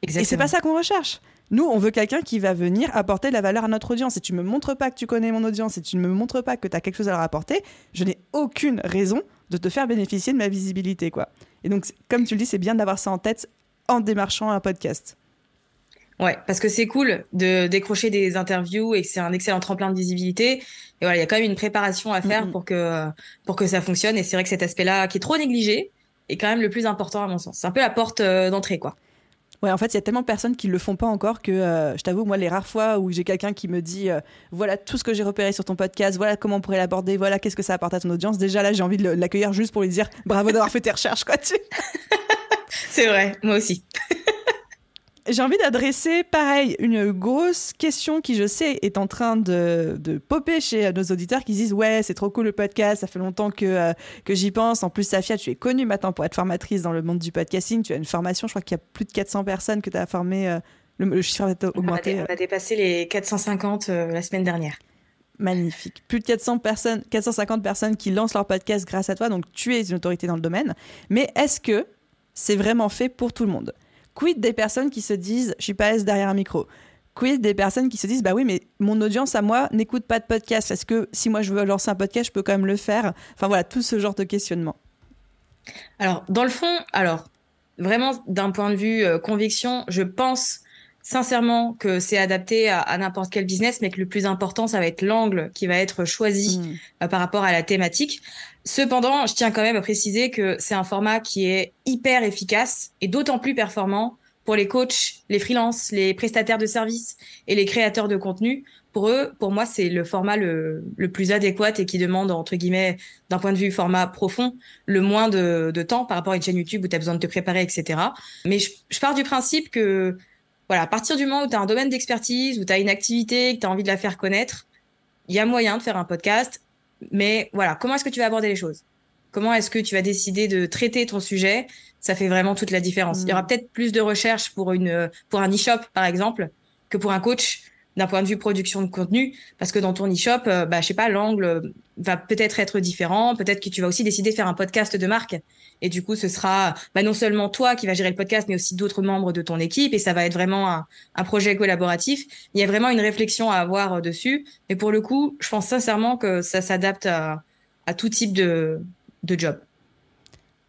Speaker 1: Exactement. Et c'est pas ça qu'on recherche. Nous, on veut quelqu'un qui va venir apporter de la valeur à notre audience. Si tu me montres pas que tu connais mon audience, si tu ne me montres pas que tu as quelque chose à leur apporter, je n'ai aucune raison de te faire bénéficier de ma visibilité, quoi. Et donc, comme tu le dis, c'est bien d'avoir ça en tête en démarchant un podcast.
Speaker 2: Ouais, parce que c'est cool de décrocher des interviews et que c'est un excellent tremplin de visibilité. Et voilà, il y a quand même une préparation à faire pour que pour que ça fonctionne. Et c'est vrai que cet aspect-là, qui est trop négligé, est quand même le plus important à mon sens. C'est un peu la porte euh, d'entrée, quoi.
Speaker 1: Ouais, en fait, il y a tellement de personnes qui le font pas encore que euh, je t'avoue, moi, les rares fois où j'ai quelqu'un qui me dit euh, voilà tout ce que j'ai repéré sur ton podcast, voilà comment on pourrait l'aborder, voilà qu'est-ce que ça apporte à ton audience, déjà là, j'ai envie de l'accueillir juste pour lui dire bravo d'avoir fait tes recherches, quoi.
Speaker 2: C'est vrai, moi aussi.
Speaker 1: J'ai envie d'adresser, pareil, une grosse question qui, je sais, est en train de, de popper chez nos auditeurs qui disent Ouais, c'est trop cool le podcast, ça fait longtemps que, euh, que j'y pense. En plus, Safia, tu es connue maintenant pour être formatrice dans le monde du podcasting. Tu as une formation, je crois qu'il y a plus de 400 personnes que tu as formées. Euh, le, chiffre a augmenté.
Speaker 2: On a, dépassé les 450 euh, la semaine dernière.
Speaker 1: Magnifique. Plus de 400 personnes, 450 personnes qui lancent leur podcast grâce à toi, donc tu es une autorité dans le domaine. Mais est-ce que c'est vraiment fait pour tout le monde? Quid des personnes qui se disent je suis pas à derrière un micro Quid des personnes qui se disent bah oui mais mon audience à moi n'écoute pas de podcast est-ce que si moi je veux lancer un podcast je peux quand même le faire Enfin voilà tout ce genre de questionnement.
Speaker 2: Alors dans le fond alors vraiment d'un point de vue euh, conviction je pense sincèrement que c'est adapté à, n'importe quel business, mais que le plus important, ça va être l'angle qui va être choisi mm. euh, par rapport à la thématique. Cependant, je tiens quand même à préciser que c'est un format qui est hyper efficace et d'autant plus performant pour les coachs, les freelances, les prestataires de services et les créateurs de contenu. Pour eux, pour moi, c'est le format le, plus adéquat et qui demande, entre guillemets, d'un point de vue format profond, le moins de, temps par rapport à une chaîne YouTube où tu as besoin de te préparer, etc. Mais je, pars du principe que voilà, à partir du moment où tu as un domaine d'expertise, où tu as une activité, que tu as envie de la faire connaître, il y a moyen de faire un podcast. Mais voilà, comment est-ce que tu vas aborder les choses? Comment est-ce que tu vas décider de traiter ton sujet? Ça fait vraiment toute la différence. Il y aura mm. peut-être plus de recherche pour une pour un e-shop par exemple que pour un coach d'un point de vue production de contenu, parce que dans ton e-shop, euh, bah, je sais pas, l'angle va peut-être être différent, peut-être que tu vas aussi décider de faire un podcast de marque, et du coup, ce sera bah, non seulement toi qui vas gérer le podcast, mais aussi d'autres membres de ton équipe, et ça va être vraiment un, projet collaboratif. Il y a vraiment une réflexion à avoir euh, dessus, et pour le coup, je pense sincèrement que ça s'adapte à, tout type de, job.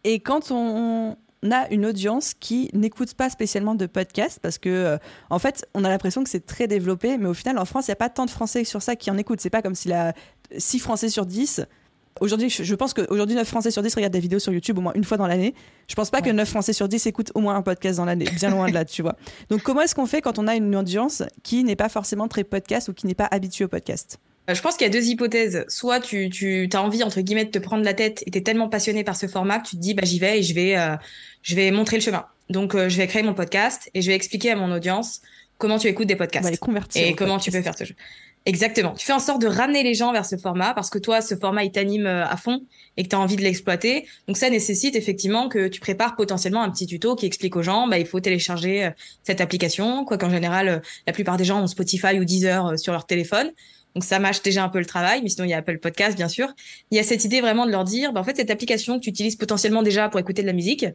Speaker 1: Et quand on, a une audience qui n'écoute pas spécialement de podcasts parce que, euh, en fait, on a l'impression que c'est très développé, mais au final, en France, il n'y a pas tant de Français sur ça qui en écoutent. C'est pas comme s'il a 6 Français sur 10. Aujourd'hui, je pense qu'aujourd'hui, 9 Français sur 10 regardent des vidéos sur YouTube au moins une fois dans l'année. Je pense pas que 9 Français sur 10 écoutent au moins un podcast dans l'année, bien loin de là, tu vois. Donc, comment est-ce qu'on fait quand on a une audience qui n'est pas forcément très podcast ou qui n'est pas habituée au podcast?
Speaker 2: Euh, je pense qu'il y a deux hypothèses. Soit tu, tu as envie, entre guillemets, de te prendre la tête et tu es tellement passionné par ce format que tu te dis, bah, j'y vais et je vais, euh, je vais montrer le chemin. Donc, euh, je vais créer mon podcast et je vais expliquer à mon audience comment tu écoutes des podcasts.
Speaker 1: les convertir
Speaker 2: et comment tu peux faire ce jeu. Exactement. Tu fais en sorte de ramener les gens vers ce format parce que toi, ce format, il t'anime à fond et que tu as envie de l'exploiter. Donc, ça nécessite effectivement que tu prépares potentiellement un petit tuto qui explique aux gens, bah, il faut télécharger cette application. Quoi qu'en général, la plupart des gens ont Spotify ou Deezer sur leur téléphone. Donc ça mâche déjà un peu le travail, mais sinon il y a Apple Podcast bien sûr. Il y a cette idée vraiment de leur dire, bah, en fait cette application que tu utilises potentiellement déjà pour écouter de la musique,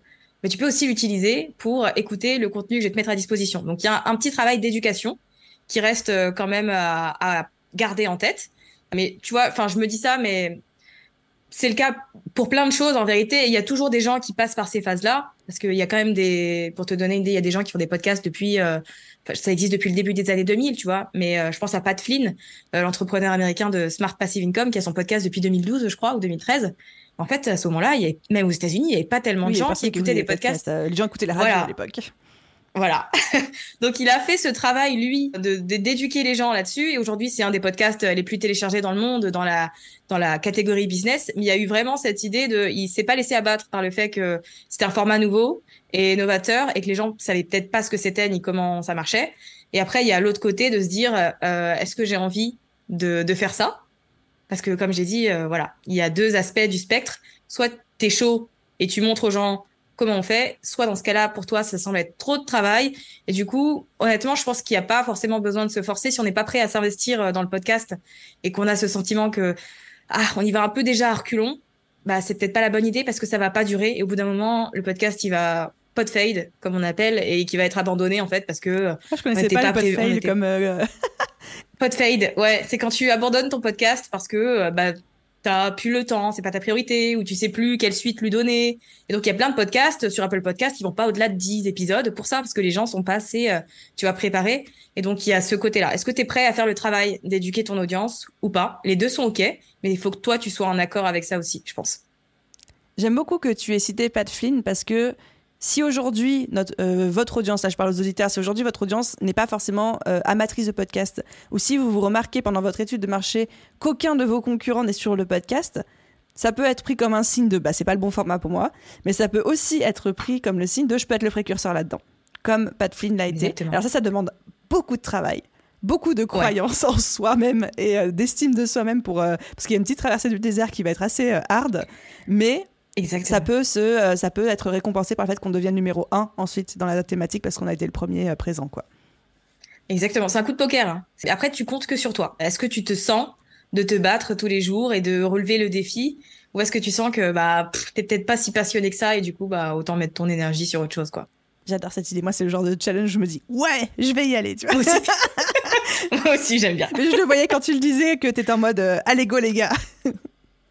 Speaker 2: mais tu peux aussi l'utiliser pour écouter le contenu que je vais te mettre à disposition. Donc il y a un petit travail d'éducation qui reste euh, quand même à, à garder en tête. Mais tu vois, enfin je me dis ça, mais c'est le cas pour plein de choses en vérité. Il y a toujours des gens qui passent par ces phases-là parce qu'il y a quand même des, pour te donner une idée, il y a des gens qui font des podcasts depuis, euh, ça existe depuis le début des années 2000, tu vois. Mais euh, je pense à Pat Flynn, euh, l'entrepreneur américain de Smart Passive Income, qui a son podcast depuis 2012, je crois, ou 2013. En fait, à ce moment-là, il y même aux États-Unis, il n'y avait pas tellement de gens qui écoutaient des podcasts.
Speaker 1: Les gens écoutaient la radio à l'époque.
Speaker 2: Voilà. Donc il a fait ce travail lui d'éduquer les gens là-dessus et aujourd'hui c'est un des podcasts les plus téléchargés dans le monde dans la dans la catégorie business. Mais il y a eu vraiment cette idée de il s'est pas laissé abattre par le fait que c'était un format nouveau et novateur et que les gens savaient peut-être pas ce que c'était ni comment ça marchait. Et après il y a l'autre côté de se dire euh, est-ce que j'ai envie de de faire ça? Parce que comme j'ai dit euh, voilà il y a deux aspects du spectre. Soit t'es chaud et tu montres aux gens comment on fait. Soit dans ce cas-là, pour toi, ça semble être trop de travail. Et du coup, honnêtement, je pense qu'il n'y a pas forcément besoin de se forcer si on n'est pas prêt à s'investir euh, dans le podcast et qu'on a ce sentiment que ah, on y va un peu déjà à reculons. Bah, c'est peut-être pas la bonne idée parce que ça va pas durer. Et au bout d'un moment, le podcast, il va pot fade, comme on appelle, et qui va être abandonné en fait parce que.
Speaker 1: Moi, je connaissais pas, pas le pod fade comme. Euh...
Speaker 2: pod fade, ouais, c'est quand tu abandonnes ton podcast parce que euh, bah t'as plus le temps, c'est pas ta priorité, ou tu sais plus quelle suite lui donner. Et donc il y a plein de podcasts sur Apple Podcasts qui vont pas au-delà de 10 épisodes pour ça, parce que les gens sont pas assez, euh, tu vas préparer. Et donc il y a ce côté-là. Est-ce que tu es prêt à faire le travail d'éduquer ton audience ou pas? Les deux sont ok, mais il faut que toi tu sois en accord avec ça aussi, je pense.
Speaker 1: J'aime beaucoup que tu aies cité Pat Flynn parce que si aujourd'hui, euh, votre audience, là je parle aux auditeurs, si aujourd'hui votre audience n'est pas forcément euh, amatrice de podcast, ou si vous vous remarquez pendant votre étude de marché qu'aucun de vos concurrents n'est sur le podcast, ça peut être pris comme un signe de bah c'est pas le bon format pour moi, mais ça peut aussi être pris comme le signe de je peux être le précurseur là-dedans, comme Pat Flynn l'a été. Alors ça, ça demande beaucoup de travail beaucoup de croyance en soi-même et euh, d'estime de soi-même pour parce qu'il y a une petite traversée du désert qui va être assez hard mais ça peut, se, euh, ça peut être récompensé par le fait qu'on devienne numéro un ensuite dans la thématique parce qu'on a été le premier euh, présent. quoi.
Speaker 2: Exactement, c'est un coup de poker. Hein. Après, tu comptes que sur toi. Est-ce que tu te sens de te battre tous les jours et de relever le défi? Ou est-ce que tu sens que bah t'es peut-être pas si passionné que ça et du coup bah autant mettre ton énergie sur autre chose quoi?
Speaker 1: J'adore cette idée. Moi, c'est le genre de challenge. Je me dis, ouais, je vais y aller. Tu vois
Speaker 2: Moi aussi, Moi aussi j'aime bien.
Speaker 1: Mais je le voyais quand tu le disais que t'étais en mode, euh, allez go les gars.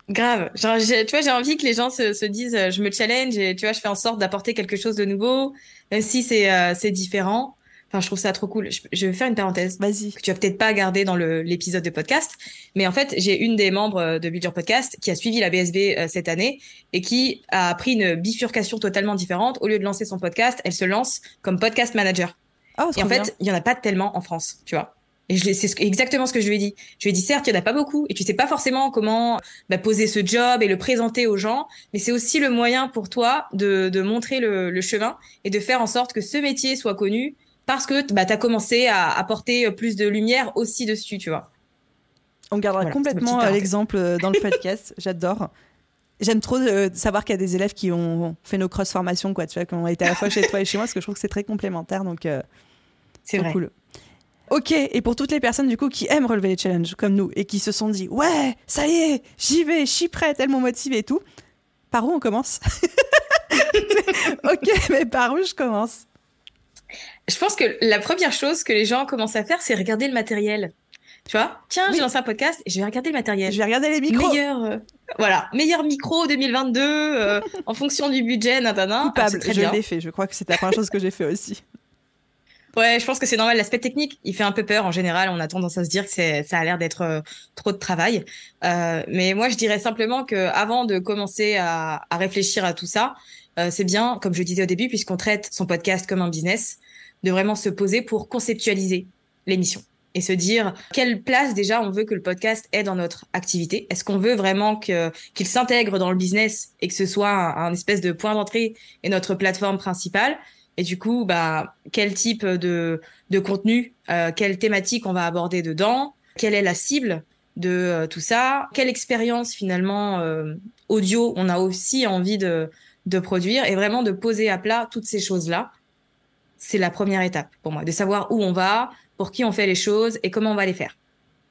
Speaker 2: Grave. Genre, tu vois, j'ai envie que les gens se, se, disent, euh, je me challenge et tu vois, je fais en sorte d'apporter quelque chose de nouveau, même si c'est euh, c'est différent. Enfin, je trouve ça trop cool. Je, vais faire une parenthèse.
Speaker 1: Vas-y.
Speaker 2: Que tu as peut-être pas gardé dans l'épisode de podcast, mais en fait, j'ai une des membres euh, de Build Your Podcast qui a suivi la BSB cette année et qui a pris une bifurcation totalement différente. Au lieu de lancer son podcast, elle se lance comme podcast manager.
Speaker 1: Oh,
Speaker 2: et en fait, il y en a pas tellement en France, tu vois. Et c'est exactement ce que je lui ai dit. Je lui ai dit, certes, il n'y en a pas beaucoup, et tu sais pas forcément comment bah, poser ce job et le présenter aux gens, mais c'est aussi le moyen pour toi de, de montrer le, le, chemin et de faire en sorte que ce métier soit connu parce que bah, tu as commencé à apporter plus de lumière aussi dessus, tu vois.
Speaker 1: On gardera complètement l'exemple euh, dans le podcast, j'adore. J'aime trop euh, savoir qu'il y a des élèves qui ont fait nos cross formations, quoi, tu vois, qui ont été à la fois chez toi et chez moi, parce que je trouve que c'est très complémentaire, donc euh,
Speaker 2: c'est cool.
Speaker 1: Ok, et pour toutes les personnes du coup qui aiment relever les challenges comme nous et qui se sont dit ouais, ça y est, j'y vais, je suis prêt, tellement motivée et tout. Par où on commence Ok, mais par où je commence
Speaker 2: Je pense que la première chose que les gens commencent à faire, c'est regarder le matériel. Tu vois? Tiens, j'ai lancé un podcast et je vais regarder le matériel.
Speaker 1: Je vais regarder les micros.
Speaker 2: Meilleur, euh, voilà, meilleur micro 2022 euh, en fonction du budget, natana.
Speaker 1: Coupable, ah, je l'ai fait. Je crois que c'est la première chose que j'ai fait aussi.
Speaker 2: Ouais, je pense que c'est normal. L'aspect technique, il fait un peu peur. En général, on a tendance à se dire que ça a l'air d'être euh, trop de travail. Euh, mais moi, je dirais simplement que avant de commencer à, à réfléchir à tout ça, euh, c'est bien, comme je disais au début, puisqu'on traite son podcast comme un business, de vraiment se poser pour conceptualiser l'émission et se dire quelle place déjà on veut que le podcast ait dans notre activité. Est-ce qu'on veut vraiment qu'il s'intègre dans le business et que ce soit un, un espèce de point d'entrée et notre plateforme principale? Et du coup, bah, quel type de, de contenu, euh, quelle thématique on va aborder dedans, quelle est la cible de euh, tout ça, quelle expérience finalement euh, audio on a aussi envie de, de produire et vraiment de poser à plat toutes ces choses-là? C'est la première étape pour moi, de savoir où on va, pour qui on fait les choses et comment on va les faire.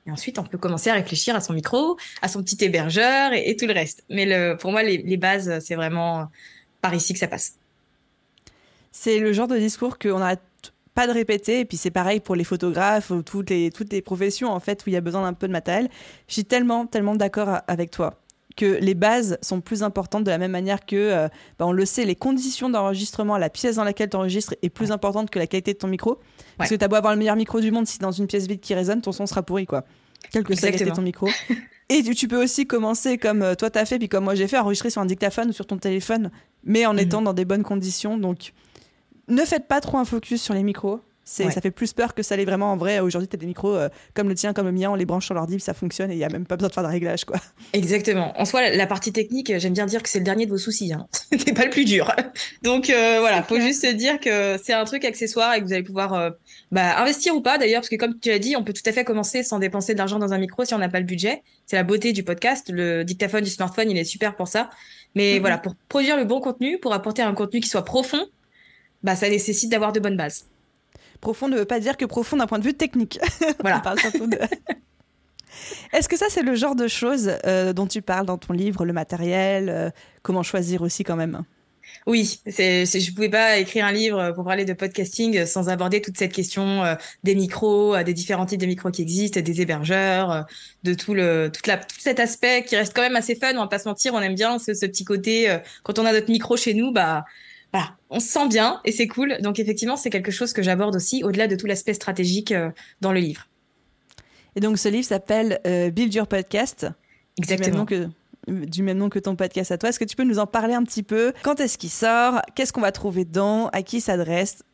Speaker 2: Et ensuite, on peut commencer à réfléchir à son micro, à son petit hébergeur et, tout le reste. Mais le, pour moi, les, les bases, c'est vraiment par ici que ça passe.
Speaker 1: C'est le genre de discours qu'on n'arrête pas de répéter. Et puis c'est pareil pour les photographes ou toutes les, toutes les professions en fait où il y a besoin d'un peu de matériel. Je suis tellement, tellement d'accord avec toi que les bases sont plus importantes de la même manière que, euh, bah, on le sait, les conditions d'enregistrement, la pièce dans laquelle tu enregistres est plus importante que la qualité de ton micro. Parce que tu as beau avoir le meilleur micro du monde, si dans une pièce vide qui résonne, ton son sera pourri, quoi. Quelle que soit la qualité de ton micro. Et tu, peux aussi commencer comme euh, toi t'as fait, puis comme moi j'ai fait, enregistrer sur un dictaphone ou sur ton téléphone, mais en mhm. étant dans des bonnes conditions. Donc, ne faites pas trop un focus sur les micros. Ça fait plus peur que ça l'est vraiment en vrai. Aujourd'hui, tu as des micros euh, comme le tien, comme le mien, on les branche sur l'ordi, ça fonctionne et il n'y a même pas besoin de faire de réglage. Quoi.
Speaker 2: Exactement. En soi, la partie technique, j'aime bien dire que c'est le dernier de vos soucis. Hein. c'est pas le plus dur. Donc euh, voilà, faut juste se dire que c'est un truc accessoire et que vous allez pouvoir euh, bah, investir ou pas d'ailleurs, parce que comme tu l'as dit, on peut tout à fait commencer sans dépenser de l'argent dans un micro si on n'a pas le budget. C'est la beauté du podcast. Le dictaphone du smartphone, il est super pour ça. Mais mm-hmm. voilà, pour produire le bon contenu, pour apporter un contenu qui soit profond, bah, ça nécessite d'avoir de bonnes bases.
Speaker 1: Profond ne veut pas dire que profond d'un point de vue technique. Voilà. Est-ce que ça, c'est le genre de choses euh, dont tu parles dans ton livre, le matériel, euh, comment choisir aussi quand même?
Speaker 2: Oui, c'est, je pouvais pas écrire un livre pour parler de podcasting sans aborder toute cette question euh, des micros, des différents types de micros qui existent, des hébergeurs, de tout le, toute la, tout cet aspect qui reste quand même assez fun. On va pas se mentir, on aime bien ce, ce petit côté quand on a notre micro chez nous, bah voilà, on se sent bien et c'est cool. Donc effectivement, c'est quelque chose que j'aborde aussi au-delà de tout l'aspect stratégique euh, dans le livre.
Speaker 1: Et donc ce livre s'appelle euh, Build Your Podcast.
Speaker 2: Exactement.
Speaker 1: Du même, nom que, du même nom que ton podcast à toi. Est-ce que tu peux nous en parler un petit peu? Quand est-ce qu'il sort? Qu'est-ce qu'on va trouver dedans? À qui s'adresse?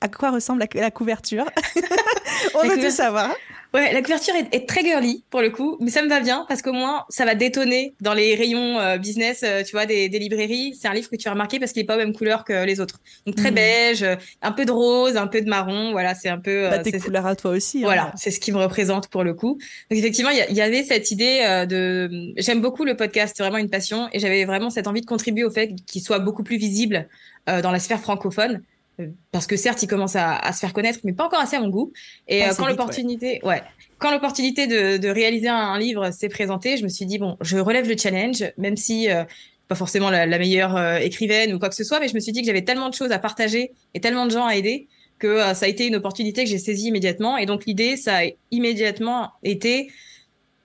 Speaker 1: À quoi ressemble la, couverture? On veut tout savoir.
Speaker 2: Ouais, la couverture est, très girly pour le coup, mais ça me va bien parce qu'au moins ça va détonner dans les rayons euh, business, euh, tu vois, des, des librairies. C'est un livre que tu as remarqué parce qu'il est pas aux mêmes couleurs que les autres. Donc très mhm. beige, un peu de rose, un peu de marron. Voilà, c'est un peu.
Speaker 1: Bah, tes couleurs à toi aussi.
Speaker 2: Hein. Voilà, c'est ce qui me représente pour le coup. Donc effectivement, il y, avait cette idée euh, de. J'aime beaucoup le podcast, c'est vraiment une passion, et j'avais vraiment cette envie de contribuer au fait qu'il soit beaucoup plus visible dans la sphère francophone parce que certes, il commence à, se faire connaître, mais pas encore assez à mon goût. Et euh, quand l'opportunité, ouais. quand l'opportunité de, réaliser un, livre s'est présentée, je me suis dit bon, je relève le challenge, même si euh, pas forcément la, meilleure euh, écrivaine ou quoi que ce soit, mais je me suis dit que j'avais tellement de choses à partager et tellement de gens à aider que ça a été une opportunité que j'ai saisie immédiatement. Et donc l'idée, ça a immédiatement été,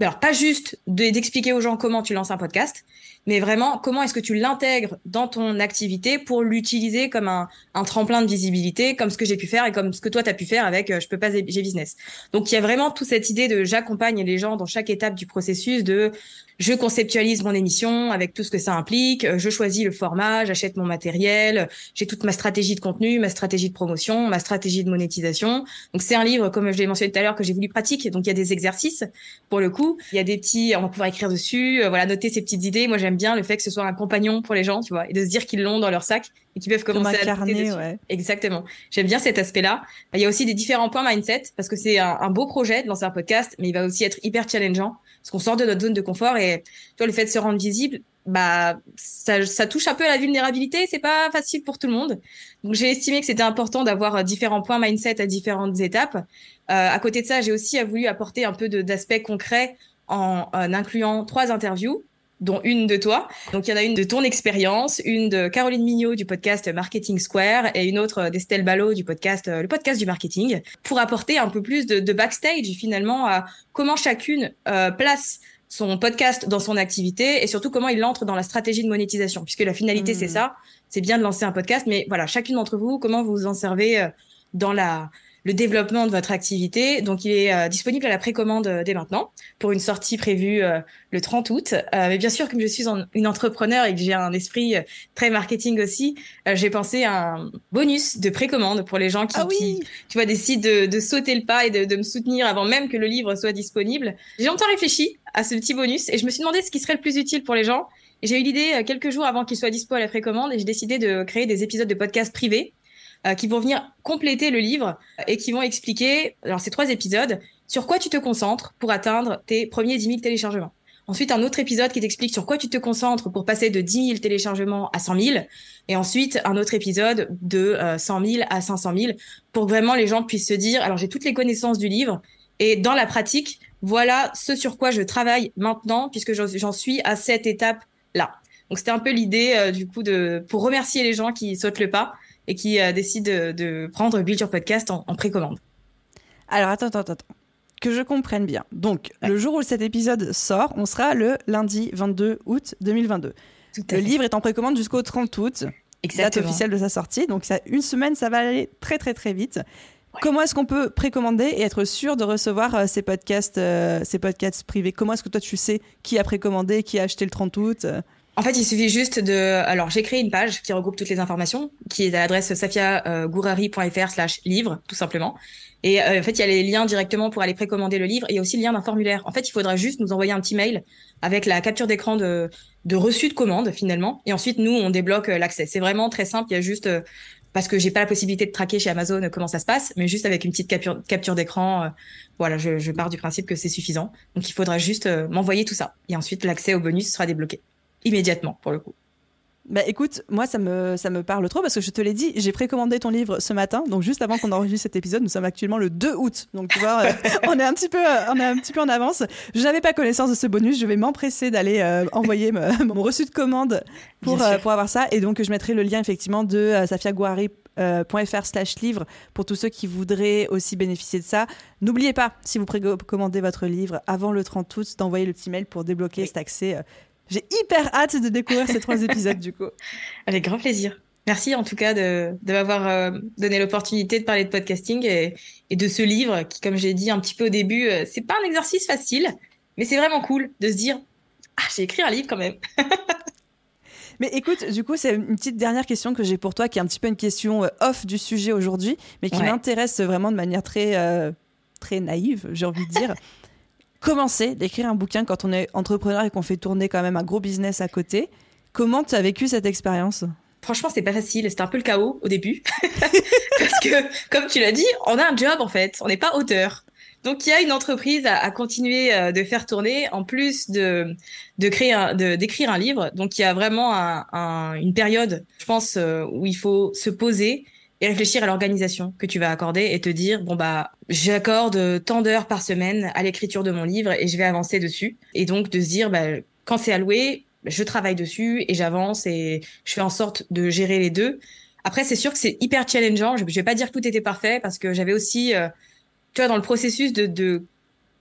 Speaker 2: alors pas juste d'expliquer aux gens comment tu lances un podcast, mais vraiment comment est-ce que tu l'intègres dans ton activité pour l'utiliser comme un, tremplin de visibilité, comme ce que j'ai pu faire et comme ce que toi tu as pu faire avec euh, Je peux pas, j'ai business. Donc il y a vraiment toute cette idée de j'accompagne les gens dans chaque étape du processus de je conceptualise mon émission avec tout ce que ça implique, je choisis le format, j'achète mon matériel, j'ai toute ma stratégie de contenu, ma stratégie de promotion, ma stratégie de monétisation. Donc c'est un livre, comme je l'ai mentionné tout à l'heure, que j'ai voulu pratique. Donc il y a des exercices pour le coup, il y a des petits, on va pouvoir écrire dessus, euh, voilà, noter ses petites idées. Moi j'aime bien le fait que ce soit un compagnon pour les gens, tu vois, et de se dire qu'ils l'ont dans leur sac et qu'ils peuvent commencer
Speaker 1: à carnet, ouais.
Speaker 2: Exactement. J'aime bien cet aspect-là. Il y a aussi des différents points mindset parce que c'est un, un beau projet de lancer un podcast, mais il va aussi être hyper challengeant parce qu'on sort de notre zone de confort et tu vois, le fait de se rendre visible, bah, ça, ça touche un peu à la vulnérabilité. C'est pas facile pour tout le monde. Donc, j'ai estimé que c'était important d'avoir euh, différents points mindset à différentes étapes. Euh, à côté de ça, j'ai aussi voulu apporter un peu d'aspects concrets en, en incluant trois interviews dont une de toi. Donc il y en a une de ton expérience, une de Caroline Mignot du podcast Marketing Square et une autre d'Estelle Ballot du podcast euh, le podcast du marketing pour apporter un peu plus de, de backstage finalement à comment chacune euh, place son podcast dans son activité et surtout comment il entre dans la stratégie de monétisation puisque la finalité c'est mmh. ça, c'est bien de lancer un podcast mais voilà, chacune d'entre vous comment vous vous en servez euh, dans la le développement de votre activité. Donc, il est euh, disponible à la précommande euh, dès maintenant pour une sortie prévue euh, le 30 août. mais bien sûr, comme je suis une entrepreneur et que j'ai un esprit très marketing aussi, j'ai pensé à un bonus de précommande pour les gens qui,
Speaker 1: ah oui
Speaker 2: tu vois, décident de, de, sauter le pas et de, de me soutenir avant même que le livre soit disponible. J'ai longtemps réfléchi à ce petit bonus et je me suis demandé ce qui serait le plus utile pour les gens. J'ai eu l'idée quelques jours avant qu'il soit dispo à la précommande et j'ai décidé de créer des épisodes de podcast privés qui vont venir compléter le livre et qui vont expliquer, alors ces trois épisodes, sur quoi tu te concentres pour atteindre tes premiers 10 000 téléchargements. Ensuite, un autre épisode qui t'explique sur quoi tu te concentres pour passer de 10 000 téléchargements à 100 000. Et ensuite, un autre épisode de 100 euh, 000 à 500 000 pour vraiment les gens puissent se dire, alors j'ai toutes les connaissances du livre et dans la pratique, voilà ce sur quoi je travaille maintenant, puisque j'en suis à cette étape-là. Donc c'était un peu l'idée euh, du coup de pour remercier les gens qui sautent le pas et qui euh, décident de, prendre Build Your Podcast en, précommande.
Speaker 1: Alors attends, attends, attends. Que je comprenne bien. Donc, le jour où cet épisode sort, on sera le lundi 22 août 2022. le livre est en précommande jusqu'au 30 août, date officielle de sa sortie. Donc, ça, une semaine, ça va aller très, très, très vite. Comment est-ce qu'on peut précommander et être sûr de recevoir euh, ces podcasts, ces podcasts privés? Comment est-ce que toi tu sais qui a précommandé, qui a acheté le 30 août?
Speaker 2: En fait, il suffit juste de. Alors, j'ai créé une page qui regroupe toutes les informations, qui est à l'adresse safiagourari.fr slash livre, tout simplement. Et euh, en fait, il y a les liens directement pour aller précommander le livre. Et aussi le lien d'un formulaire. En fait, il faudra juste nous envoyer un petit mail avec la capture d'écran de, de reçu de commande, finalement. Et ensuite, nous, on débloque euh, l'accès. C'est vraiment très simple. Il y a juste. Euh, parce que j'ai pas la possibilité de traquer chez Amazon comment ça se passe, mais juste avec une petite capture, capture d'écran, voilà, je, je, pars du principe que c'est suffisant. Donc il faudra juste m'envoyer tout ça. Et ensuite, l'accès au bonus sera débloqué immédiatement pour le coup.
Speaker 1: Bah écoute, moi ça me, ça me parle trop parce que je te l'ai dit, j'ai précommandé ton livre ce matin, donc juste avant qu'on enregistre cet épisode, nous sommes actuellement le 2 août, donc tu vois, euh, on, est un petit peu, euh, on est un petit peu en avance. Je n'avais pas connaissance de ce bonus, je vais m'empresser d'aller euh, envoyer mon reçu de commande pour, pour avoir ça, et donc je mettrai le lien effectivement de safiaguari.fr slash livre pour tous ceux qui voudraient aussi bénéficier de ça. N'oubliez pas, si vous précommandez votre livre avant le 30 août, d'envoyer le petit mail pour débloquer cet accès j'ai hyper hâte de découvrir ces trois épisodes du coup.
Speaker 2: Avec grand plaisir. Merci en tout cas de, de m'avoir euh, donné l'opportunité de parler de podcasting et, et, de ce livre qui, comme j'ai dit un petit peu au début, euh, c'est pas un exercice facile, mais c'est vraiment cool de se dire ah j'ai écrit un livre quand même.
Speaker 1: Mais écoute, du coup, c'est une petite dernière question que j'ai pour toi, qui est un petit peu une question euh, off du sujet aujourd'hui, mais qui m'intéresse vraiment de manière très, très naïve, j'ai envie de dire commencer d'écrire un bouquin quand on est entrepreneur et qu'on fait tourner quand même un gros business à côté. Comment tu as vécu cette expérience?
Speaker 2: Franchement, c'est pas facile. C'était un peu le chaos au début. Parce que, comme tu l'as dit, on a un job en fait. On n'est pas auteur. Donc, il y a une entreprise à, continuer euh, de faire tourner, en plus de, de créer, un, de, d'écrire un livre. Donc, il y a vraiment une période, je pense, euh, où il faut se poser et réfléchir à l'organisation que tu vas accorder et te dire bon bah j'accorde tant d'heures par semaine à l'écriture de mon livre et je vais avancer dessus. Et donc de se dire bah quand c'est alloué je travaille dessus et j'avance et je fais en sorte de gérer les deux. Après c'est sûr que c'est hyper challengeant. Je, vais pas dire que tout était parfait parce que j'avais aussi euh, tu vois dans le processus de, de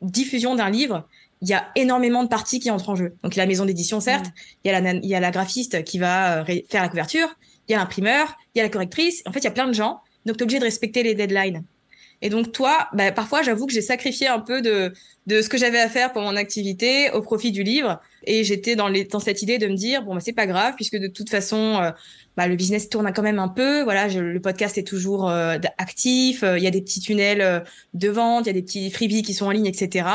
Speaker 2: diffusion d'un livre il y a énormément de parties qui entrent en jeu. Donc la maison d'édition certes, mmh. il y a la il y a la graphiste qui va euh, faire la couverture, il y a l'imprimeur, il y a la correctrice. En fait, il y a plein de gens. Donc, tu es obligé de respecter les deadlines. Et donc, toi, bah, parfois, j'avoue que j'ai sacrifié un peu de, de ce que j'avais à faire pour mon activité au profit du livre. Et j'étais dans, les, dans cette idée de me dire, bon, bah, c'est pas grave, puisque de toute façon, euh, bah, le business tourne quand même un peu. Voilà, le podcast est toujours euh, actif. Euh, il y a des petits tunnels de vente, il y a des petits freebies qui sont en ligne, etc.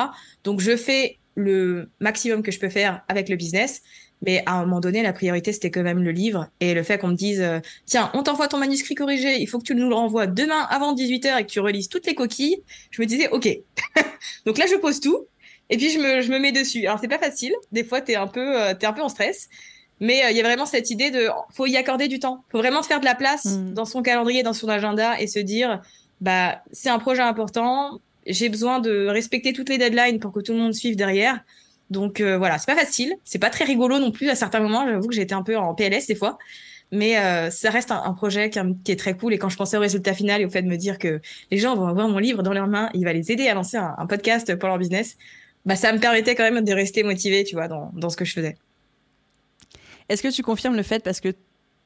Speaker 2: Donc, je fais le maximum que je peux faire avec le business. Mais à un moment donné, la priorité, c'était quand même le livre. Et le fait qu'on me dise, euh, tiens, on t'envoie ton manuscrit corrigé, il faut que tu nous le renvoies demain avant 18h et que tu relises toutes les coquilles, je me disais, OK. Donc là, je pose tout. Et puis, je me, je me mets dessus. Alors, c'est pas facile. Des fois, t'es un peu, euh, t'es un peu en stress. Mais euh, il y a vraiment cette idée de, faut y accorder du temps. Faut vraiment se faire de la place mm. dans son calendrier, dans son agenda et se dire, bah, c'est un projet important. J'ai besoin de respecter toutes les deadlines pour que tout le monde suive derrière. Donc euh, voilà, c'est pas facile, c'est pas très rigolo non plus à certains moments. J'avoue que été un peu en PLS des fois, mais euh, ça reste un, projet qui, est très cool. Et quand je pensais au résultat final et au fait de me dire que les gens vont avoir mon livre dans leurs mains, il va les aider à lancer un, podcast pour leur business, bah ça me permettait quand même de rester motivé, tu vois, dans, dans ce que je faisais.
Speaker 1: Est-ce que tu confirmes le fait parce que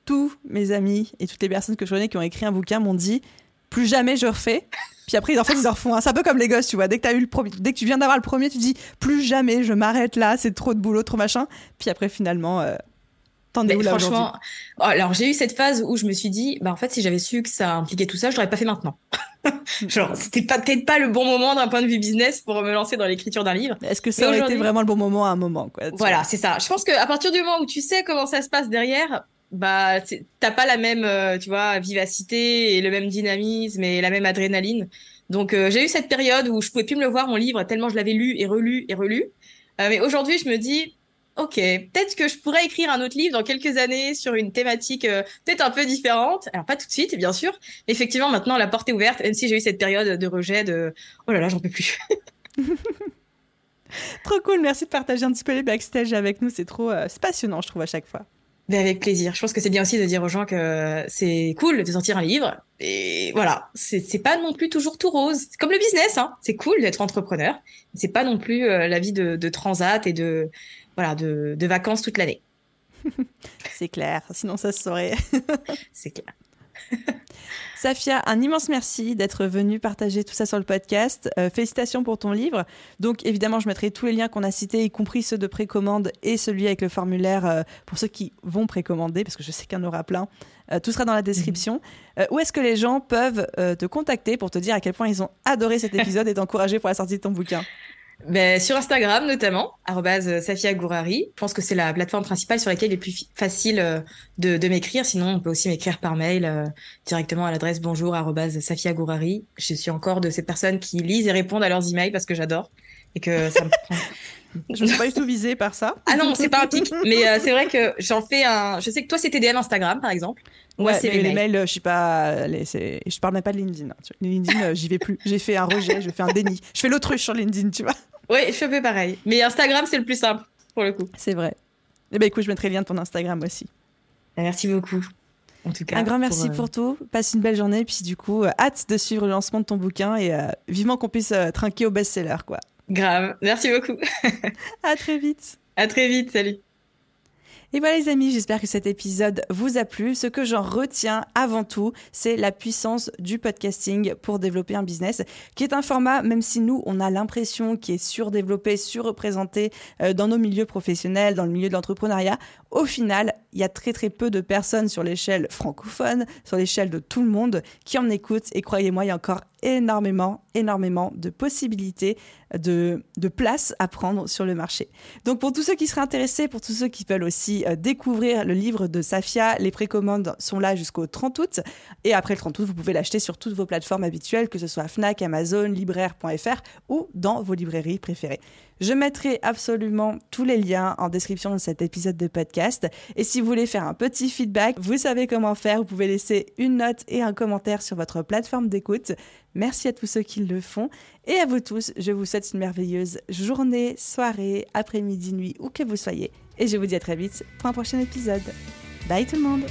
Speaker 1: tous mes amis et toutes les personnes que je connais qui ont écrit un bouquin m'ont dit plus jamais je refais? Puis après, en fait, ils en refont un. C'est un peu comme les gosses, tu vois. Dès que, as eu le premier, dès que tu viens d'avoir le premier, tu dis plus jamais, je m'arrête là, c'est trop de boulot, trop machin. Puis après, finalement, euh, t'en es où là Franchement,
Speaker 2: oh, alors j'ai eu cette phase où je me suis dit, bah en fait, si j'avais su que ça impliquait tout ça, je l'aurais pas fait maintenant. Genre, c'était peut-être pas le bon moment d'un point de vue business pour me lancer dans l'écriture d'un livre.
Speaker 1: Est-ce que ça aurait été vraiment le bon moment à un moment quoi,
Speaker 2: Voilà, c'est ça. Je pense qu'à partir du moment où tu sais comment ça se passe derrière, bah t'as pas la même euh, tu vois vivacité et le même dynamisme et la même adrénaline. Donc euh, j'ai eu cette période où je pouvais plus me le voir mon livre tellement je l'avais lu et relu et relu. Euh, mais aujourd'hui je me dis ok peut-être que je pourrais écrire un autre livre dans quelques années sur une thématique peut-être un peu différente. Alors pas tout de suite bien sûr effectivement maintenant la porte est ouverte même si j'ai eu cette période de rejet de oh là là j'en peux plus.
Speaker 1: Trop cool, merci de partager un petit peu les backstage avec nous, c'est trop passionnant, je trouve, à chaque fois.
Speaker 2: Mais avec plaisir. Je pense que c'est bien aussi de dire aux gens que c'est cool de sortir un livre. Et voilà, c'est pas non plus toujours tout rose. Comme le business, hein. C'est cool d'être entrepreneur. C'est pas non plus euh, la vie de, de, transat et de voilà de, de vacances toute l'année.
Speaker 1: c'est clair. Sinon, ça se saurait.
Speaker 2: c'est clair.
Speaker 1: Safia, un immense merci d'être venue partager tout ça sur le podcast. Euh, félicitations pour ton livre. Donc évidemment, je mettrai tous les liens qu'on a cités, y compris ceux de précommande et celui avec le formulaire euh, pour ceux qui vont précommander, parce que je sais qu'il y en aura plein. Euh, tout sera dans la description. Mhm. où est-ce que les gens peuvent te contacter pour te dire à quel point ils ont adoré cet épisode et t'encourager pour la sortie de ton bouquin?
Speaker 2: Ben, sur Instagram notamment, Safia Gourari. Je pense que c'est la plateforme principale sur laquelle il est plus facile euh, de, de m'écrire. Sinon, on peut aussi m'écrire par mail euh, directement à l'adresse bonjour Safia Gourari. Je suis encore de ces personnes qui lisent et répondent à leurs emails parce que j'adore et que ça me prend.
Speaker 1: Je ne suis pas du tout visée par ça.
Speaker 2: Ah non, c'est pas un pic. Mais euh, c'est vrai que j'en fais un. Je sais que toi, c'est DM Instagram, par exemple.
Speaker 1: Moi, c'est les, mails. je suis pas. Les, je parle même pas de LinkedIn. Hein. LinkedIn, j'y vais plus. J'ai fait un rejet, je fais un déni. Je fais l'autruche sur LinkedIn, tu vois.
Speaker 2: Oui, je fais pareil. Mais Instagram, c'est le plus simple, pour le coup.
Speaker 1: C'est vrai. Eh ben, écoute, je mettrai le lien de ton Instagram aussi.
Speaker 2: Merci beaucoup. En tout cas,
Speaker 1: un grand merci pour, euh, tout. Passe une belle journée. Puis du coup, euh, hâte de suivre le lancement de ton bouquin et euh, vivement qu'on puisse trinquer au best-seller, quoi.
Speaker 2: Grave. Merci beaucoup.
Speaker 1: à très vite.
Speaker 2: À très vite. Salut.
Speaker 1: Et voilà les amis, j'espère que cet épisode vous a plu. Ce que j'en retiens avant tout, c'est la puissance du podcasting pour développer un business, qui est un format, même si nous, on a l'impression qu'il est surdéveloppé, surreprésenté euh, dans nos milieux professionnels, dans le milieu de l'entrepreneuriat, au final, il y a très très peu de personnes sur l'échelle francophone, sur l'échelle de tout le monde, qui en écoutent. Et croyez-moi, il y a encore énormément, énormément de possibilités, de, de place à prendre sur le marché. Donc pour tous ceux qui seraient intéressés, pour tous ceux qui veulent aussi euh, découvrir le livre de Safia, les précommandes sont là jusqu'au 30 août. Et après le 30 août, vous pouvez l'acheter sur toutes vos plateformes habituelles, que ce soit Fnac, Amazon, libraire.fr ou dans vos librairies préférées. Je mettrai absolument tous les liens en description de cet épisode de podcast. Et si vous voulez faire un petit feedback, vous savez comment faire. Vous pouvez laisser une note et un commentaire sur votre plateforme d'écoute. Merci à tous ceux qui le font. Et à vous tous, je vous souhaite une merveilleuse journée, soirée, après-midi, nuit, où que vous soyez. Et je vous dis à très vite pour un prochain épisode. Bye tout le monde